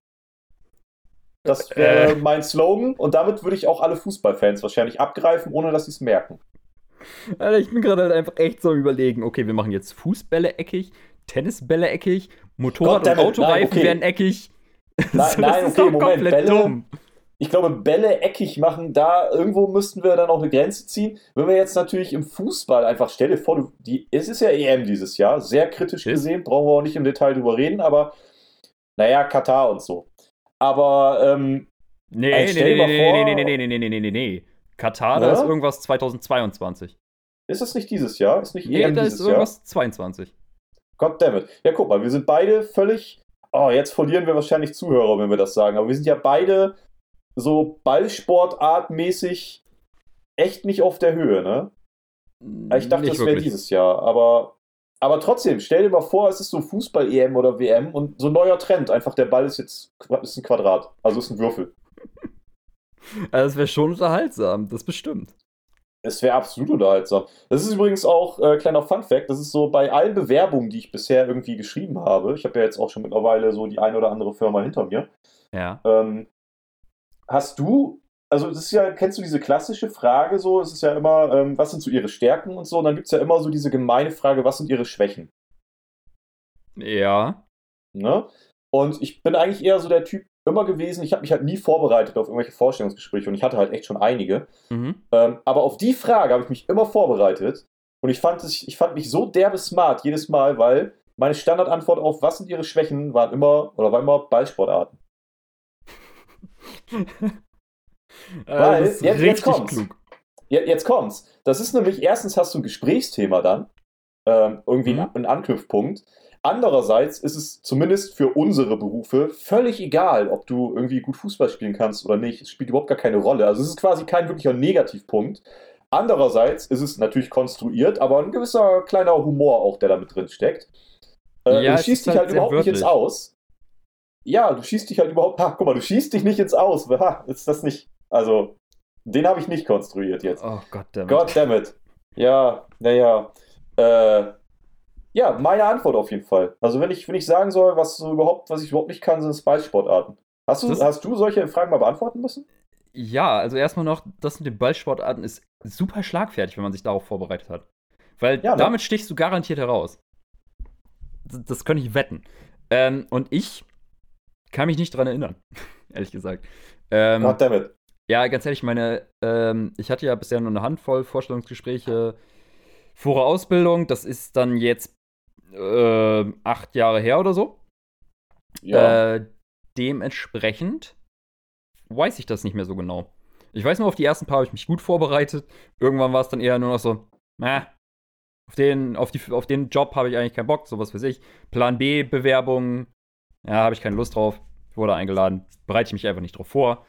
Das wäre Äh. mein Slogan und damit würde ich auch alle Fußballfans wahrscheinlich abgreifen, ohne dass sie es merken. Alter, ich bin gerade halt einfach echt so am überlegen, okay, wir machen jetzt Fußbälle eckig, Tennisbälle eckig, Motorrad- und Autoreifen nein, okay. werden eckig. Nein, So, nein, okay, Moment, Bälle- dumm. Ich glaube, Bälle eckig machen, da irgendwo müssten wir dann auch eine Grenze ziehen. Wenn wir jetzt natürlich im Fußball einfach, stell dir vor, die, es ist ja EM dieses Jahr, sehr kritisch Ist. gesehen, brauchen wir auch nicht im Detail drüber reden, aber naja, Katar und so. Aber ähm, Nee, Ey, nee, stell nee, dir mal nee, vor- nee, nee, nee, nee, nee, nee, nee, nee, nee. Katar, da ist irgendwas 2022. ist es nicht dieses Jahr? Ist nicht Nee, EM da dieses ist Jahr? irgendwas 22. Goddammit. Ja, guck mal, wir sind beide völlig. Oh, jetzt verlieren wir wahrscheinlich Zuhörer, wenn wir das sagen. Aber wir sind ja beide so Ballsportartmäßig echt nicht auf der Höhe, ne? Ich dachte, Nicht das wäre dieses Jahr, aber, aber trotzdem, stell dir mal vor, es ist so Fußball-EM oder WM und so ein neuer Trend. Einfach der Ball ist jetzt ist ein Quadrat, also ist ein Würfel. Also, das wäre schon unterhaltsam, das bestimmt. Es wäre absolut unterhaltsam. Das ist übrigens auch äh, kleiner Fun-Fact: Das ist so bei allen Bewerbungen, die ich bisher irgendwie geschrieben habe. Ich habe ja jetzt auch schon mittlerweile so die ein oder andere Firma hinter mir. Ja. Ähm, hast du, also das ist ja, kennst du diese klassische Frage so? Es ist ja immer, ähm, was sind so ihre Stärken und so? Und dann gibt es ja immer so diese gemeine Frage, was sind ihre Schwächen? Ja. Ne? Und ich bin eigentlich eher so der Typ immer gewesen, ich habe mich halt nie vorbereitet auf irgendwelche Vorstellungsgespräche und ich hatte halt echt schon einige. Mhm. Ähm, aber auf die Frage habe ich mich immer vorbereitet und ich fand, es, ich fand mich so derbe smart jedes Mal, weil meine Standardantwort auf was sind ihre Schwächen waren immer oder war immer Ballsportarten. Äh, das ist jetzt- jetzt kommt's. klug. Jetzt kommt's. Das ist nämlich, erstens hast du ein Gesprächsthema dann, ähm, irgendwie Mhm. ein, ein Anknüpfpunkt. Andererseits ist es zumindest für unsere Berufe völlig egal, ob du irgendwie gut Fußball spielen kannst oder nicht. Es spielt überhaupt gar keine Rolle. Also es ist quasi kein wirklicher Negativpunkt. Andererseits ist es natürlich konstruiert, aber ein gewisser kleiner Humor auch, der da mit drin steckt. Äh, Ja, du schießt dich halt halt überhaupt nicht ins. Aus. Ja, du schießt dich halt überhaupt. Ha, guck mal, du schießt dich nicht ins Aus. Ha, ist das nicht. Also, den habe ich nicht konstruiert jetzt. Oh Gott, der God damn it. Ja, naja. Äh, ja, meine Antwort auf jeden Fall. Also wenn ich, wenn ich sagen soll, was so überhaupt, was ich überhaupt nicht kann, sind es Ballsportarten. Hast du, Das- hast du solche Fragen mal beantworten müssen? Ja, also erstmal noch, das mit den Ballsportarten ist super schlagfertig, wenn man sich darauf vorbereitet hat. Weil Ja, ne? damit stichst du garantiert heraus. Das, das könnte ich wetten. Ähm, und ich kann mich nicht dran erinnern, ehrlich gesagt. Ähm, God damn it. Ja, ganz ehrlich, meine, ähm, ich hatte ja bisher nur eine Handvoll Vorstellungsgespräche vor der Ausbildung. Das ist dann jetzt äh, acht Jahre her oder so. Ja. Äh, dementsprechend weiß ich das nicht mehr so genau. Ich weiß nur, auf die ersten paar habe ich mich gut vorbereitet. Irgendwann war es dann eher nur noch so, äh, auf den, auf, die, auf den Job habe ich eigentlich keinen Bock, sowas weiß ich. Plan B-Bewerbungen, ja, habe ich keine Lust drauf. Ich wurde eingeladen, bereite ich mich einfach nicht drauf vor.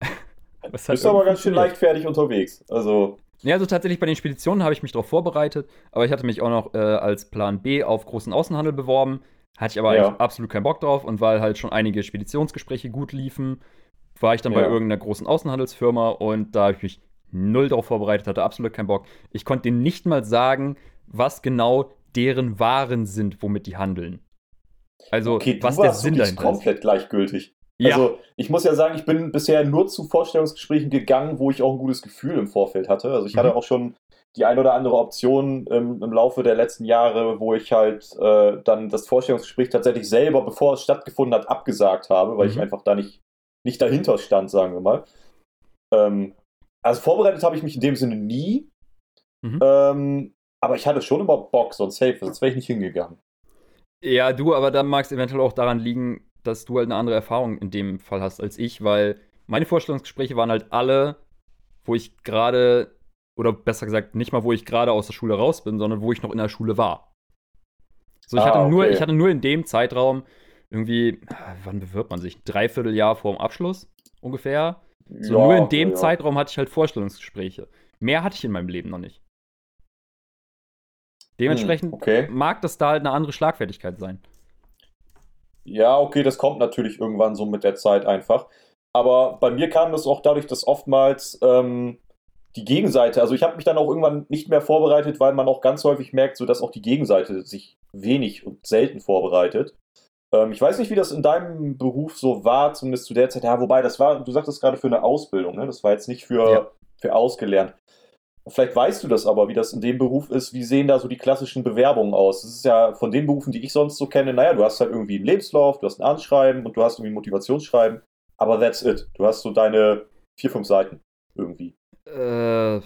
Bist aber ganz schön leichtfertig unterwegs. Also. Ja, also tatsächlich bei den Speditionen habe ich mich darauf vorbereitet, aber ich hatte mich auch noch äh, als Plan B auf großen Außenhandel beworben. Hatte ich aber ja. absolut keinen Bock drauf und weil halt schon einige Speditionsgespräche gut liefen, war ich dann ja. bei irgendeiner großen Außenhandelsfirma und da habe ich mich null darauf vorbereitet, hatte absolut keinen Bock. Ich konnte denen nicht mal sagen, was genau deren Waren sind, womit die handeln. Also, okay, was der Sinn dahinter ist. komplett gleichgültig. Ja. Also, ich muss ja sagen, ich bin bisher nur zu Vorstellungsgesprächen gegangen, wo ich auch ein gutes Gefühl im Vorfeld hatte. Also, ich mhm. hatte auch schon die ein oder andere Option im, im Laufe der letzten Jahre, wo ich halt äh, dann das Vorstellungsgespräch tatsächlich selber, bevor es stattgefunden hat, abgesagt habe, weil mhm. ich einfach da nicht, nicht dahinter stand, sagen wir mal. Ähm, also vorbereitet habe ich mich in dem Sinne nie. Mhm. Ähm, aber ich hatte schon immer Bock, sonst safe, sonst wäre ich nicht hingegangen. Ja, du, aber dann mag es eventuell auch daran liegen, dass du halt eine andere Erfahrung in dem Fall hast als ich, weil meine Vorstellungsgespräche waren halt alle, wo ich gerade, oder besser gesagt, nicht mal, wo ich gerade aus der Schule raus bin, sondern wo ich noch in der Schule war. So, ich, ah, hatte okay. nur, ich hatte nur in dem Zeitraum irgendwie, wann bewirbt man sich? Dreiviertel Jahr vor dem Abschluss ungefähr. So, ja, nur in dem ja. Zeitraum hatte ich halt Vorstellungsgespräche. Mehr hatte ich in meinem Leben noch nicht. Dementsprechend hm, okay. mag das da halt eine andere Schlagfertigkeit sein. Ja, okay, das kommt natürlich irgendwann so mit der Zeit einfach. Aber bei mir kam das auch dadurch, dass oftmals ähm, die Gegenseite, also ich habe mich dann auch irgendwann nicht mehr vorbereitet, weil man auch ganz häufig merkt, so dass auch die Gegenseite sich wenig und selten vorbereitet. Ähm, ich weiß nicht, wie das in deinem Beruf so war, zumindest zu der Zeit. Ja, wobei, das war, du sagtest gerade für eine Ausbildung, ne? Das war jetzt nicht für, ja. für ausgelernt. Vielleicht weißt du das aber, wie das in dem Beruf ist. Wie sehen da so die klassischen Bewerbungen aus? Das ist ja von den Berufen, die ich sonst so kenne, naja, du hast halt irgendwie einen Lebenslauf, du hast ein Anschreiben und du hast irgendwie ein Motivationsschreiben. Aber that's it. Du hast so deine vier, fünf Seiten irgendwie. Äh,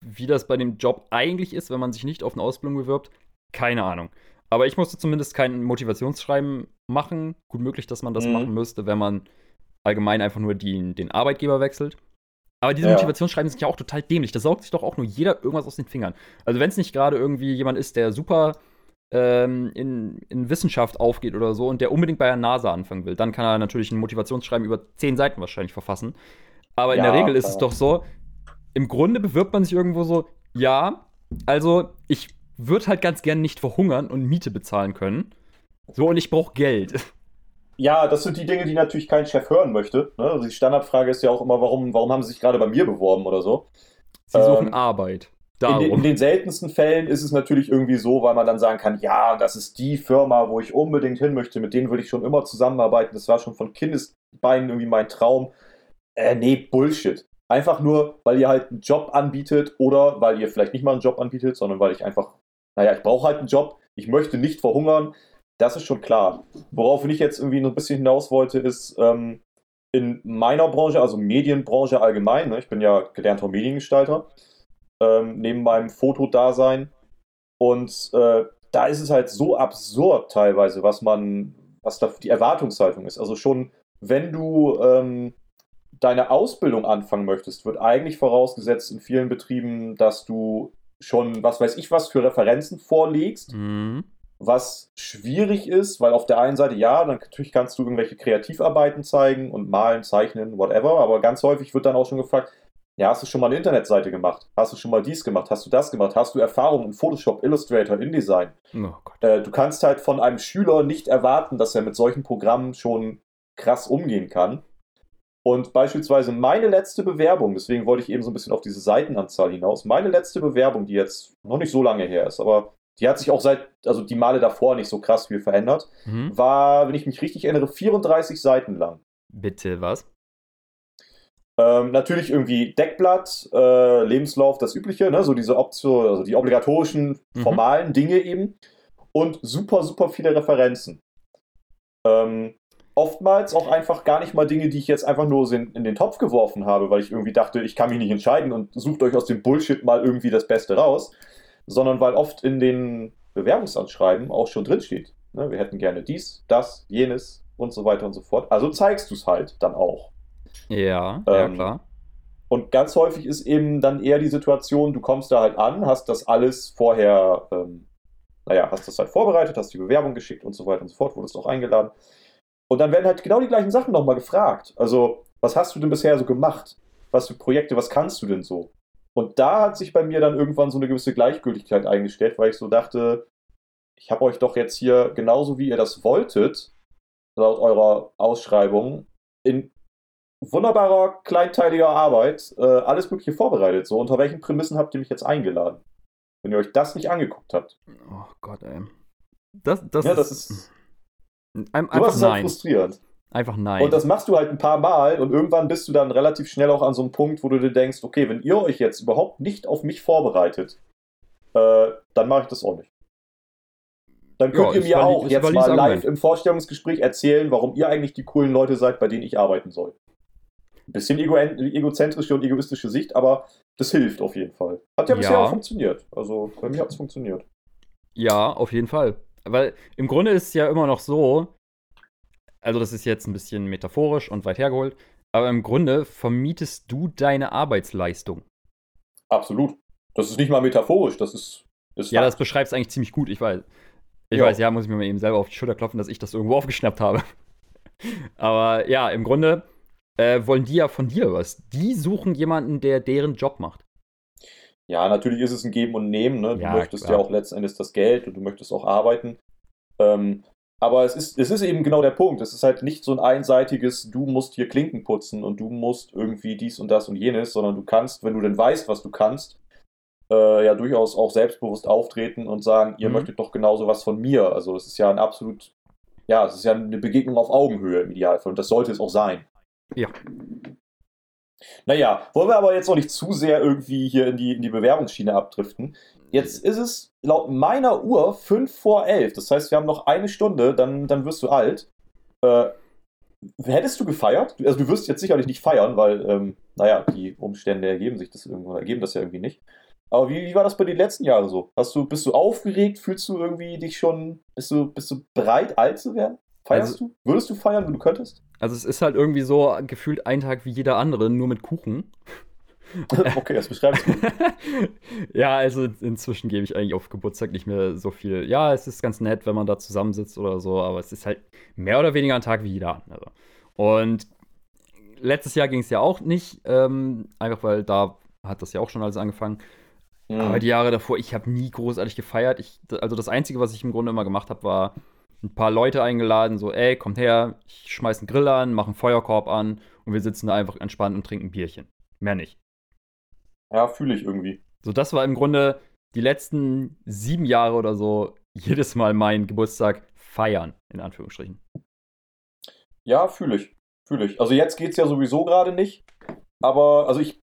wie das bei dem Job eigentlich ist, wenn man sich nicht auf eine Ausbildung bewirbt, keine Ahnung. Aber ich musste zumindest kein Motivationsschreiben machen. Gut möglich, dass man das mhm. machen müsste, wenn man allgemein einfach nur die, den Arbeitgeber wechselt. Aber diese ja. Motivationsschreiben sind ja auch total dämlich. Da saugt sich doch auch nur jeder irgendwas aus den Fingern. Also wenn es nicht gerade irgendwie jemand ist, der super ähm, in, in Wissenschaft aufgeht oder so und der unbedingt bei der NASA anfangen will, dann kann er natürlich ein Motivationsschreiben über zehn Seiten wahrscheinlich verfassen. Aber in ja, der Regel ist es doch so, im Grunde bewirbt man sich irgendwo so, ja, also ich würde halt ganz gern nicht verhungern und Miete bezahlen können. So, und ich brauche Geld. Ja, das sind die Dinge, die natürlich kein Chef hören möchte. Ne? Also die Standardfrage ist ja auch immer, warum, warum haben sie sich gerade bei mir beworben oder so? Sie suchen ähm, Arbeit. In, in, den seltensten Fällen ist es natürlich irgendwie so, weil man dann sagen kann, ja, das ist die Firma, wo ich unbedingt hin möchte, mit denen würde ich schon immer zusammenarbeiten. Das war schon von Kindesbeinen irgendwie mein Traum. Äh, nee, Bullshit. Einfach nur, weil ihr halt einen Job anbietet oder weil ihr vielleicht nicht mal einen Job anbietet, sondern weil ich einfach, naja, ich brauche halt einen Job, ich möchte nicht verhungern. Das ist schon klar. Worauf ich jetzt irgendwie noch ein bisschen hinaus wollte, ist ähm, in meiner Branche, also Medienbranche allgemein, ne, ich bin ja gelernter Mediengestalter, ähm, neben meinem Fotodasein. Und äh, da ist es halt so absurd teilweise, was man, was da die Erwartungshaltung ist. Also schon, wenn du ähm, deine Ausbildung anfangen möchtest, wird eigentlich vorausgesetzt in vielen Betrieben, dass du schon, was weiß ich, was für Referenzen vorlegst. Mhm was schwierig ist, weil auf der einen Seite, ja, dann natürlich kannst du irgendwelche Kreativarbeiten zeigen und malen, zeichnen, whatever, aber ganz häufig wird dann auch schon gefragt, ja, hast du schon mal eine Internetseite gemacht? Hast du schon mal dies gemacht? Hast du das gemacht? Hast du Erfahrung in Photoshop, Illustrator, InDesign? Oh äh, du kannst halt von einem Schüler nicht erwarten, dass er mit solchen Programmen schon krass umgehen kann. Und beispielsweise meine letzte Bewerbung, deswegen wollte ich eben so ein bisschen auf diese Seitenanzahl hinaus, meine letzte Bewerbung, die jetzt noch nicht so lange her ist, aber die hat sich auch seit, also die Male davor nicht so krass viel verändert. Mhm. War, wenn ich mich richtig erinnere, 34 Seiten lang. Bitte was? Ähm, natürlich irgendwie Deckblatt, äh, Lebenslauf, das Übliche, ne? so diese Option, also die obligatorischen, mhm. formalen mhm. Dinge eben. Und super, super viele Referenzen. Ähm, oftmals auch einfach gar nicht mal Dinge, die ich jetzt einfach nur in, in den Topf geworfen habe, weil ich irgendwie dachte, ich kann mich nicht entscheiden und sucht euch aus dem Bullshit mal irgendwie das Beste raus, sondern weil oft in den Bewerbungsanschreiben auch schon drinsteht. Ne, wir hätten gerne dies, das, jenes und so weiter und so fort. Also zeigst du es halt dann auch. Ja, Ähm, ja klar. Und ganz häufig ist eben dann eher die Situation, du kommst da halt an, hast das alles vorher, ähm, naja, hast das halt vorbereitet, hast die Bewerbung geschickt und so weiter und so fort, wurdest auch eingeladen. Und dann werden halt genau die gleichen Sachen nochmal gefragt. Also, was hast du denn bisher so gemacht? Was für Projekte, was kannst du denn so? Und da hat sich bei mir dann irgendwann so eine gewisse Gleichgültigkeit eingestellt, weil ich so dachte, ich habe euch doch jetzt hier genauso wie ihr das wolltet, laut eurer Ausschreibung, in wunderbarer, kleinteiliger Arbeit äh, alles Mögliche vorbereitet. So, unter welchen Prämissen habt ihr mich jetzt eingeladen? Wenn ihr euch das nicht angeguckt habt. Oh Gott, ey. Das, das, ja, das ist. Ein, einfach ist halt nein. frustrierend. Einfach nein. Und das machst du halt ein paar Mal und irgendwann bist du dann relativ schnell auch an so einem Punkt, wo du dir denkst, okay, wenn ihr euch jetzt überhaupt nicht auf mich vorbereitet, äh, dann mache ich das auch nicht. Dann könnt Ja, ihr mir auch jetzt mal live im Vorstellungsgespräch erzählen, warum ihr eigentlich die coolen Leute seid, bei denen ich arbeiten soll. Ein bisschen ego egozentrische und egoistische Sicht, aber das hilft auf jeden Fall. Hat ja, bisher Ja. auch funktioniert. Also bei mir hat es funktioniert. Ja, auf jeden Fall. Weil im Grunde ist es ja immer noch so, also das ist jetzt ein bisschen metaphorisch und weit hergeholt, aber im Grunde vermietest du deine Arbeitsleistung. Absolut. Das ist nicht mal metaphorisch, das ist. ist Ja, das beschreibt es eigentlich ziemlich gut, ich weiß. Ich Ja. weiß, ja, muss ich mir mal eben selber auf die Schulter klopfen, dass ich das irgendwo aufgeschnappt habe. aber ja, im Grunde äh, wollen die ja von dir was. Die suchen jemanden, der deren Job macht. Ja, natürlich ist es ein Geben und Nehmen. Ne? Du Ja, möchtest klar. ja auch letzten Endes das Geld und du möchtest auch arbeiten. Ähm, aber es ist, es ist eben genau der Punkt. Es ist halt nicht so ein einseitiges, du musst hier Klinken putzen und du musst irgendwie dies und das und jenes, sondern du kannst, wenn du denn weißt, was du kannst, äh, ja durchaus auch selbstbewusst auftreten und sagen, ihr Mhm. möchtet doch genauso was von mir. Also es ist ja ein absolut, ja, es ist ja eine Begegnung auf Augenhöhe im Idealfall und das sollte es auch sein. Ja. Naja, wollen wir aber jetzt noch nicht zu sehr irgendwie hier in die, in die Bewerbungsschiene abdriften. Jetzt ist es laut meiner Uhr 5 vor 11. Das heißt, wir haben noch eine Stunde, dann, dann wirst du alt. Äh, hättest du gefeiert? Also du wirst jetzt sicherlich nicht feiern, weil, ähm, naja, die Umstände ergeben sich das irgendwo, ergeben das ja irgendwie nicht. Aber wie, wie war das bei den letzten Jahren so? Hast du, bist du aufgeregt? Fühlst du irgendwie dich schon, bist du, bist du bereit, alt zu werden? Feierst Also- du? Würdest du feiern, wenn du könntest? Also es ist halt irgendwie so gefühlt ein Tag wie jeder andere, nur mit Kuchen. okay, das beschreibst du. ja, also inzwischen gebe ich eigentlich auf Geburtstag nicht mehr so viel. Ja, es ist ganz nett, wenn man da zusammensitzt oder so, aber es ist halt mehr oder weniger ein Tag wie jeder andere. Und letztes Jahr ging es ja auch nicht, ähm, einfach weil da hat das ja auch schon alles angefangen. Hm. Aber die Jahre davor, ich habe nie großartig gefeiert. Ich, also das Einzige, was ich im Grunde immer gemacht habe, war ein paar Leute eingeladen, so, ey, kommt her, ich schmeiß einen Grill an, mach einen Feuerkorb an und wir sitzen da einfach entspannt und trinken ein Bierchen. Mehr nicht. Ja, fühle ich irgendwie. So, das war im Grunde die letzten sieben Jahre oder so jedes Mal mein Geburtstag feiern, in Anführungsstrichen. Ja, fühle ich. Fühle ich. Also jetzt geht's ja sowieso gerade nicht. Aber also ich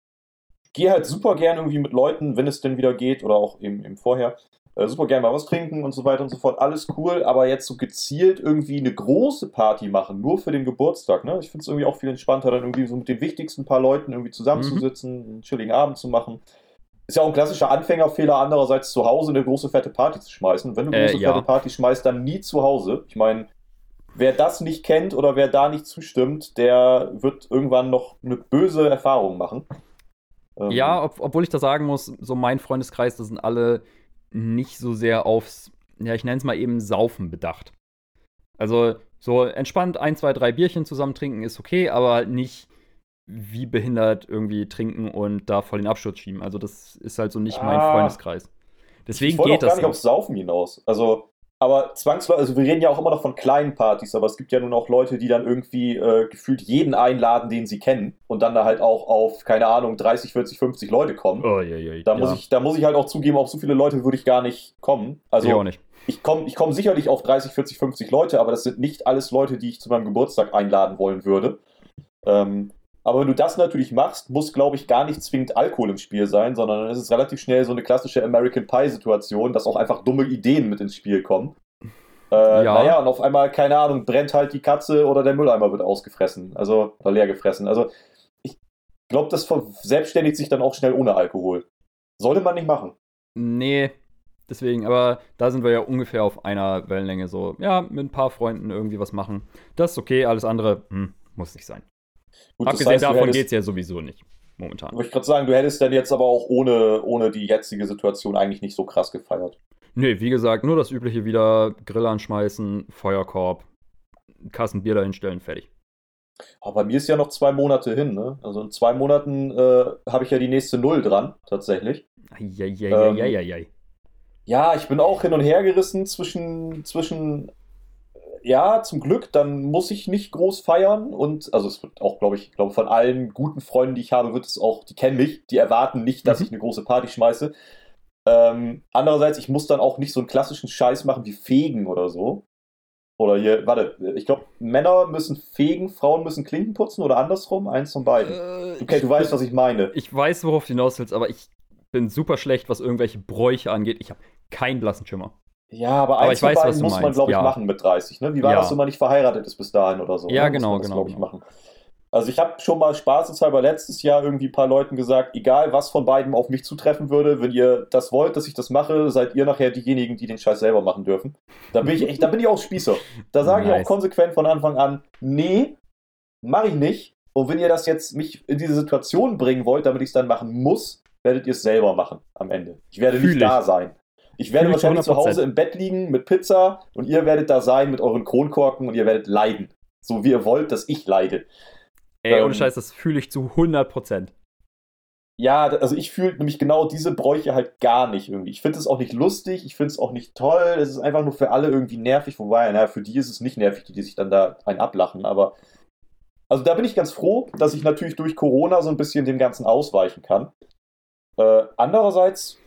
gehe halt super gern irgendwie mit Leuten, wenn es denn wieder geht, oder auch eben, eben vorher, äh, super gern mal was trinken und so weiter und so fort. Alles cool, aber jetzt so gezielt irgendwie eine große Party machen, nur für den Geburtstag. Ne? Ich finde es irgendwie auch viel entspannter, dann irgendwie so mit den wichtigsten paar Leuten irgendwie zusammenzusitzen, einen chilligen Abend zu machen. Ist ja auch ein klassischer Anfängerfehler, andererseits zu Hause eine große fette Party zu schmeißen. Wenn du eine Äh, große ja. fette Party schmeißt, dann nie zu Hause. Ich meine, wer das nicht kennt oder wer da nicht zustimmt, der wird irgendwann noch eine böse Erfahrung machen. Ähm, Ja, ob, obwohl ich da sagen muss, so mein Freundeskreis, das sind alle nicht so sehr aufs, ja, ich nenne es mal eben Saufen bedacht. Also so entspannt ein, zwei, drei Bierchen zusammen trinken ist okay, aber halt nicht wie behindert irgendwie trinken und da voll den Absturz schieben. Also das ist halt so nicht mein Ah. Freundeskreis. Deswegen ich geht auch gar das nicht nicht. aufs Saufen hinaus. Also, aber zwangsläufig, also wir reden ja auch immer noch von kleinen Partys, aber es gibt ja nun auch Leute, die dann irgendwie äh, gefühlt jeden einladen, den sie kennen und dann da halt auch auf, keine Ahnung, 30, 40, 50 Leute kommen. Oh, je, je, Da, ja. muss ich, da muss ich halt auch zugeben, auf so viele Leute würde ich gar nicht kommen. Also ich auch nicht. ich komme ich komm sicherlich auf 30, 40, 50 Leute, aber das sind nicht alles Leute, die ich zu meinem Geburtstag einladen wollen würde. Ähm, aber wenn du das natürlich machst, muss, glaube ich, gar nicht zwingend Alkohol im Spiel sein, sondern dann ist es relativ schnell so eine klassische American Pie-Situation, dass auch einfach dumme Ideen mit ins Spiel kommen. Äh, Ja. Naja, und auf einmal, keine Ahnung, brennt halt die Katze oder der Mülleimer wird ausgefressen. Also, oder leer gefressen. Also, ich glaube, das verselbstständigt sich dann auch schnell ohne Alkohol. Sollte man nicht machen. Nee, deswegen, aber da sind wir ja ungefähr auf einer Wellenlänge so. Ja, mit ein paar Freunden irgendwie was machen. Das ist okay, alles andere hm, muss nicht sein. Gut, Abgesehen du davon hättest- geht's ja sowieso nicht. Momentan. Wollte ich gerade sagen, du hättest dann jetzt aber auch ohne, ohne die jetzige Situation eigentlich nicht so krass gefeiert. Nee, wie gesagt, nur das übliche wieder Grill anschmeißen, Feuerkorb, Kassen Bier dahinstellen, fertig. Aber bei mir ist ja noch zwei Monate hin, ne? Also in zwei Monaten äh, habe ich ja die nächste Null dran, tatsächlich. Eieieiei. Ja, ich bin auch hin und her gerissen zwischen, zwischen, ja, zum Glück, dann muss ich nicht groß feiern und, also es wird auch, glaube ich, glaube von allen guten Freunden, die ich habe, wird es auch, die kennen mich, die erwarten nicht, dass Mhm. ich eine große Party schmeiße. Ähm, andererseits, ich muss dann auch nicht so einen klassischen Scheiß machen wie Fegen oder so. Oder hier, warte, ich glaube, Männer müssen fegen, Frauen müssen Klinken putzen oder andersrum, eins von beiden. Äh, Okay, du weißt, was ich meine. Ich weiß, worauf du hinaus willst, aber ich bin super schlecht, was irgendwelche Bräuche angeht. Ich habe keinen blassen Schimmer. Ja, aber Aber eins ich weiß, was beiden du muss man, meinst, glaube ich, ja. machen mit 30. Ne? Wie war Ja. das, wenn man nicht verheiratet ist bis dahin oder so? Ja, ne? genau, muss man das, genau, ich, genau. machen. Also ich habe schon mal spaßeshalber letztes Jahr irgendwie ein paar Leuten gesagt, egal was von beiden auf mich zutreffen würde, wenn ihr das wollt, dass ich das mache, seid ihr nachher diejenigen, die den Scheiß selber machen dürfen. Da bin ich echt, da bin ich auch Spießer. Da sage ich Nice. auch konsequent von Anfang an, nee, mache ich nicht. Und wenn ihr das jetzt mich in diese Situation bringen wollt, damit ich es dann machen muss, werdet ihr es selber machen am Ende. Ich werde Fühl nicht ich. da sein. Ich werde zu wahrscheinlich zu 100%. Hause im Bett liegen mit Pizza und ihr werdet da sein mit euren Kronkorken und ihr werdet leiden. So wie ihr wollt, dass ich leide. Ey, Ähm, ohne Scheiß, das fühle ich zu 100%. Ja, also ich fühle nämlich genau diese Bräuche halt gar nicht irgendwie. Ich finde es auch nicht lustig, ich finde es auch nicht toll. Es ist einfach nur für alle irgendwie nervig, wobei, naja, für die ist es nicht nervig, die, die sich dann da einen ablachen. Aber also da bin ich ganz froh, dass ich natürlich durch Corona so ein bisschen dem Ganzen ausweichen kann. Äh, andererseits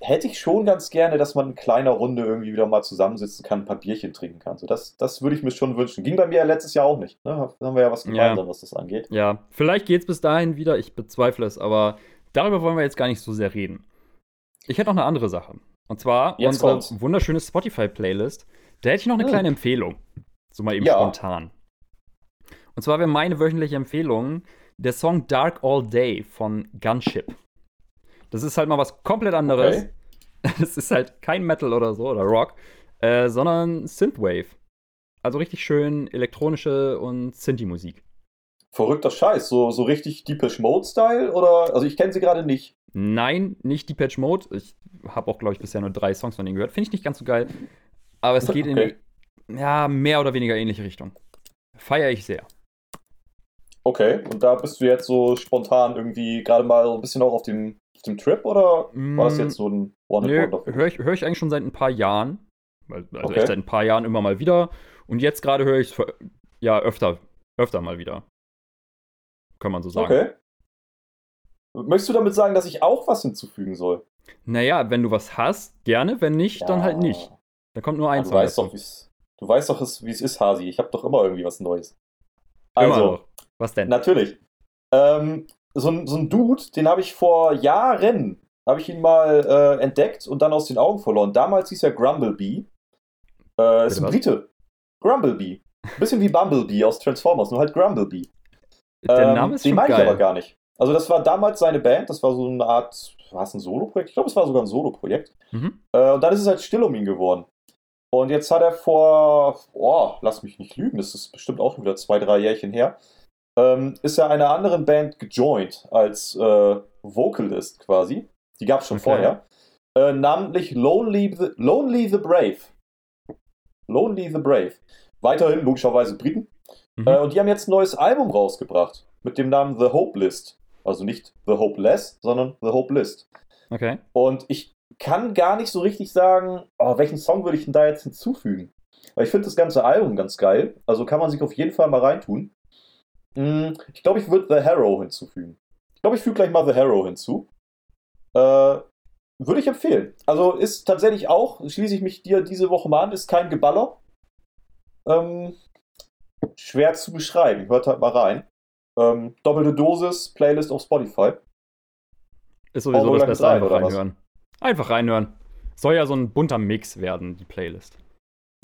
hätte ich schon ganz gerne, dass man in kleiner Runde irgendwie wieder mal zusammensitzen kann, ein paar Bierchen trinken kann. So, das, das würde ich mir schon wünschen. Ging bei mir ja letztes Jahr auch nicht. Ne? Da haben wir ja was gemeinsam, was das angeht. Ja, vielleicht geht's bis dahin wieder, ich bezweifle es, aber darüber wollen wir jetzt gar nicht so sehr reden. Ich hätte noch eine andere Sache. Und zwar Jetzt unsere kommt's. wunderschöne Spotify-Playlist. Da hätte ich noch eine Hm. kleine Empfehlung. So mal eben Ja. spontan. Und zwar wäre meine wöchentliche Empfehlung der Song Dark All Day von Gunship. Das ist halt mal was komplett anderes. Okay. Es ist halt kein Metal oder so oder Rock, äh, sondern Synthwave. Also richtig schön elektronische und Synthi-Musik. Verrückter Scheiß, so, so richtig Deepish Mode-Style oder? Also ich kenne sie gerade nicht. Nein, nicht Depeche Mode. Ich habe auch, glaube ich, bisher nur drei Songs von denen gehört. Finde ich nicht ganz so geil. Aber es geht Okay. in ja, mehr oder weniger ähnliche Richtung. Feiere ich sehr. Okay, und da bist du jetzt so spontan irgendwie gerade mal so ein bisschen auch auf dem, dem Trip oder war das Mm, jetzt so ein one Nö, höre ich, hör ich eigentlich schon seit ein paar Jahren. Also Okay. echt seit ein paar Jahren immer mal wieder. Und jetzt gerade höre ich es ja öfter, öfter mal wieder. Kann man so sagen. Okay. Möchtest du damit sagen, dass ich auch was hinzufügen soll? Naja, wenn du was hast, gerne. Wenn nicht, dann halt nicht. Da kommt nur Ja, ein du weißt doch, du weißt doch, wie es ist, Hasi. Ich habe doch immer irgendwie was Neues. Also. Was denn? Natürlich. Ähm, so, ein, so ein Dude, den habe ich vor Jahren, habe ich ihn mal äh, entdeckt und dann aus den Augen verloren. Damals hieß er Grumblebee. Äh, ist ein? Brite. Grumblebee. Bisschen wie Bumblebee aus Transformers, nur halt Grumblebee. Der Ähm, Name ist den meine ich aber gar nicht. Also das war damals seine Band, das war so eine Art, war es ein Solo-Projekt? Ich glaube, es war sogar ein Solo-Projekt. Mhm. Äh, und dann ist es halt still um ihn geworden. Und jetzt hat er vor, oh, lass mich nicht lügen, das ist bestimmt auch wieder zwei, drei Jährchen her, ähm, ist er einer anderen Band gejoint als äh, Vocalist quasi. Die gab es schon Okay. vorher. Äh, namentlich Lonely the, Lonely the Brave. Lonely the Brave. Weiterhin logischerweise Briten. Mhm. Äh, und die haben jetzt ein neues Album rausgebracht mit dem Namen The Hope List. Also nicht The Hopeless, sondern The Hope List. Okay. Und ich kann gar nicht so richtig sagen, oh, welchen Song würde ich denn da jetzt hinzufügen? Weil ich finde das ganze Album ganz geil. Also kann man sich auf jeden Fall mal reintun. Mm, Ich glaube, ich würde The Harrow hinzufügen. Ich glaube, ich füge gleich mal The Harrow hinzu. Äh, würde ich empfehlen. Also ist tatsächlich auch, schließe ich mich dir diese Woche mal an, ist kein Geballer. Ähm, schwer zu beschreiben. Hört halt mal rein. Ähm, doppelte Dosis, Playlist auf Spotify. Ist sowieso das Beste, einfach was? reinhören. Einfach reinhören. Soll ja so ein bunter Mix werden, die Playlist.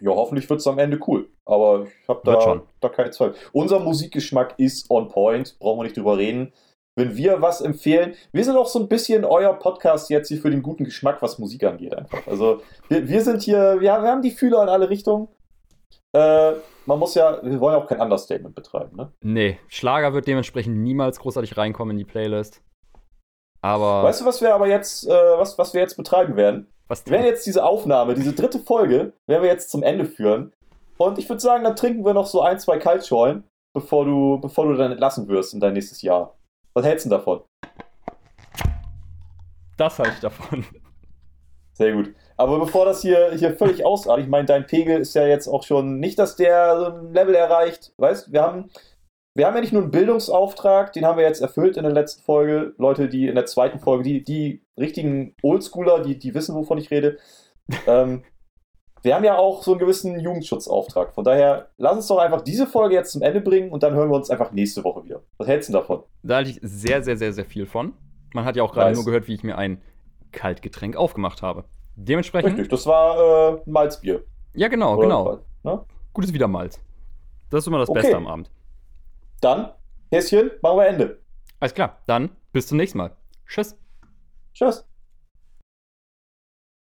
ja, hoffentlich wird es am Ende cool. Aber ich habe da, da keine Zweifel. Unser Musikgeschmack ist on point, brauchen wir nicht drüber reden. Wenn wir was empfehlen, wir sind auch so ein bisschen euer Podcast jetzt hier für den guten Geschmack, was Musik angeht, einfach. Also, wir, wir sind hier, wir, wir haben die Fühler in alle Richtungen. Äh, man muss ja, wir wollen ja auch kein Understatement betreiben, ne? Nee, Schlager wird dementsprechend niemals großartig reinkommen in die Playlist. Aber Weißt du, was wir aber jetzt, äh, was, was wir jetzt betreiben werden? was Wir werden jetzt diese Aufnahme, diese dritte Folge, werden wir jetzt zum Ende führen. Und ich würde sagen, dann trinken wir noch so ein, zwei Kaltschollen, bevor du, bevor du dann entlassen wirst in dein nächstes Jahr. Was hältst du denn davon? das halte ich davon. Sehr gut. Aber bevor das hier, hier völlig ausartet, ich meine, dein Pegel ist ja jetzt auch schon nicht, dass der so ein Level erreicht. Weißt wir haben, wir haben ja nicht nur einen Bildungsauftrag, den haben wir jetzt erfüllt in der letzten Folge. Leute, die in der zweiten Folge, die, die richtigen Oldschooler, die, die wissen, wovon ich rede. ähm, wir haben ja auch so einen gewissen Jugendschutzauftrag. Von daher, lass uns doch einfach diese Folge jetzt zum Ende bringen und dann hören wir uns einfach nächste Woche wieder. Was hältst du davon? Da halte ich sehr, sehr, sehr, sehr viel von. Man hat ja auch gerade nur gehört, wie ich mir ein Kaltgetränk aufgemacht habe. Dementsprechend. Richtig, das war äh, ein Malzbier. Ja, genau, Oder- genau. Ne? Gutes Wiedermalz. Das ist immer das Okay. Beste am Abend. Dann, Häschen, machen wir Ende. Alles klar, dann bis zum nächsten Mal. Tschüss. Tschüss.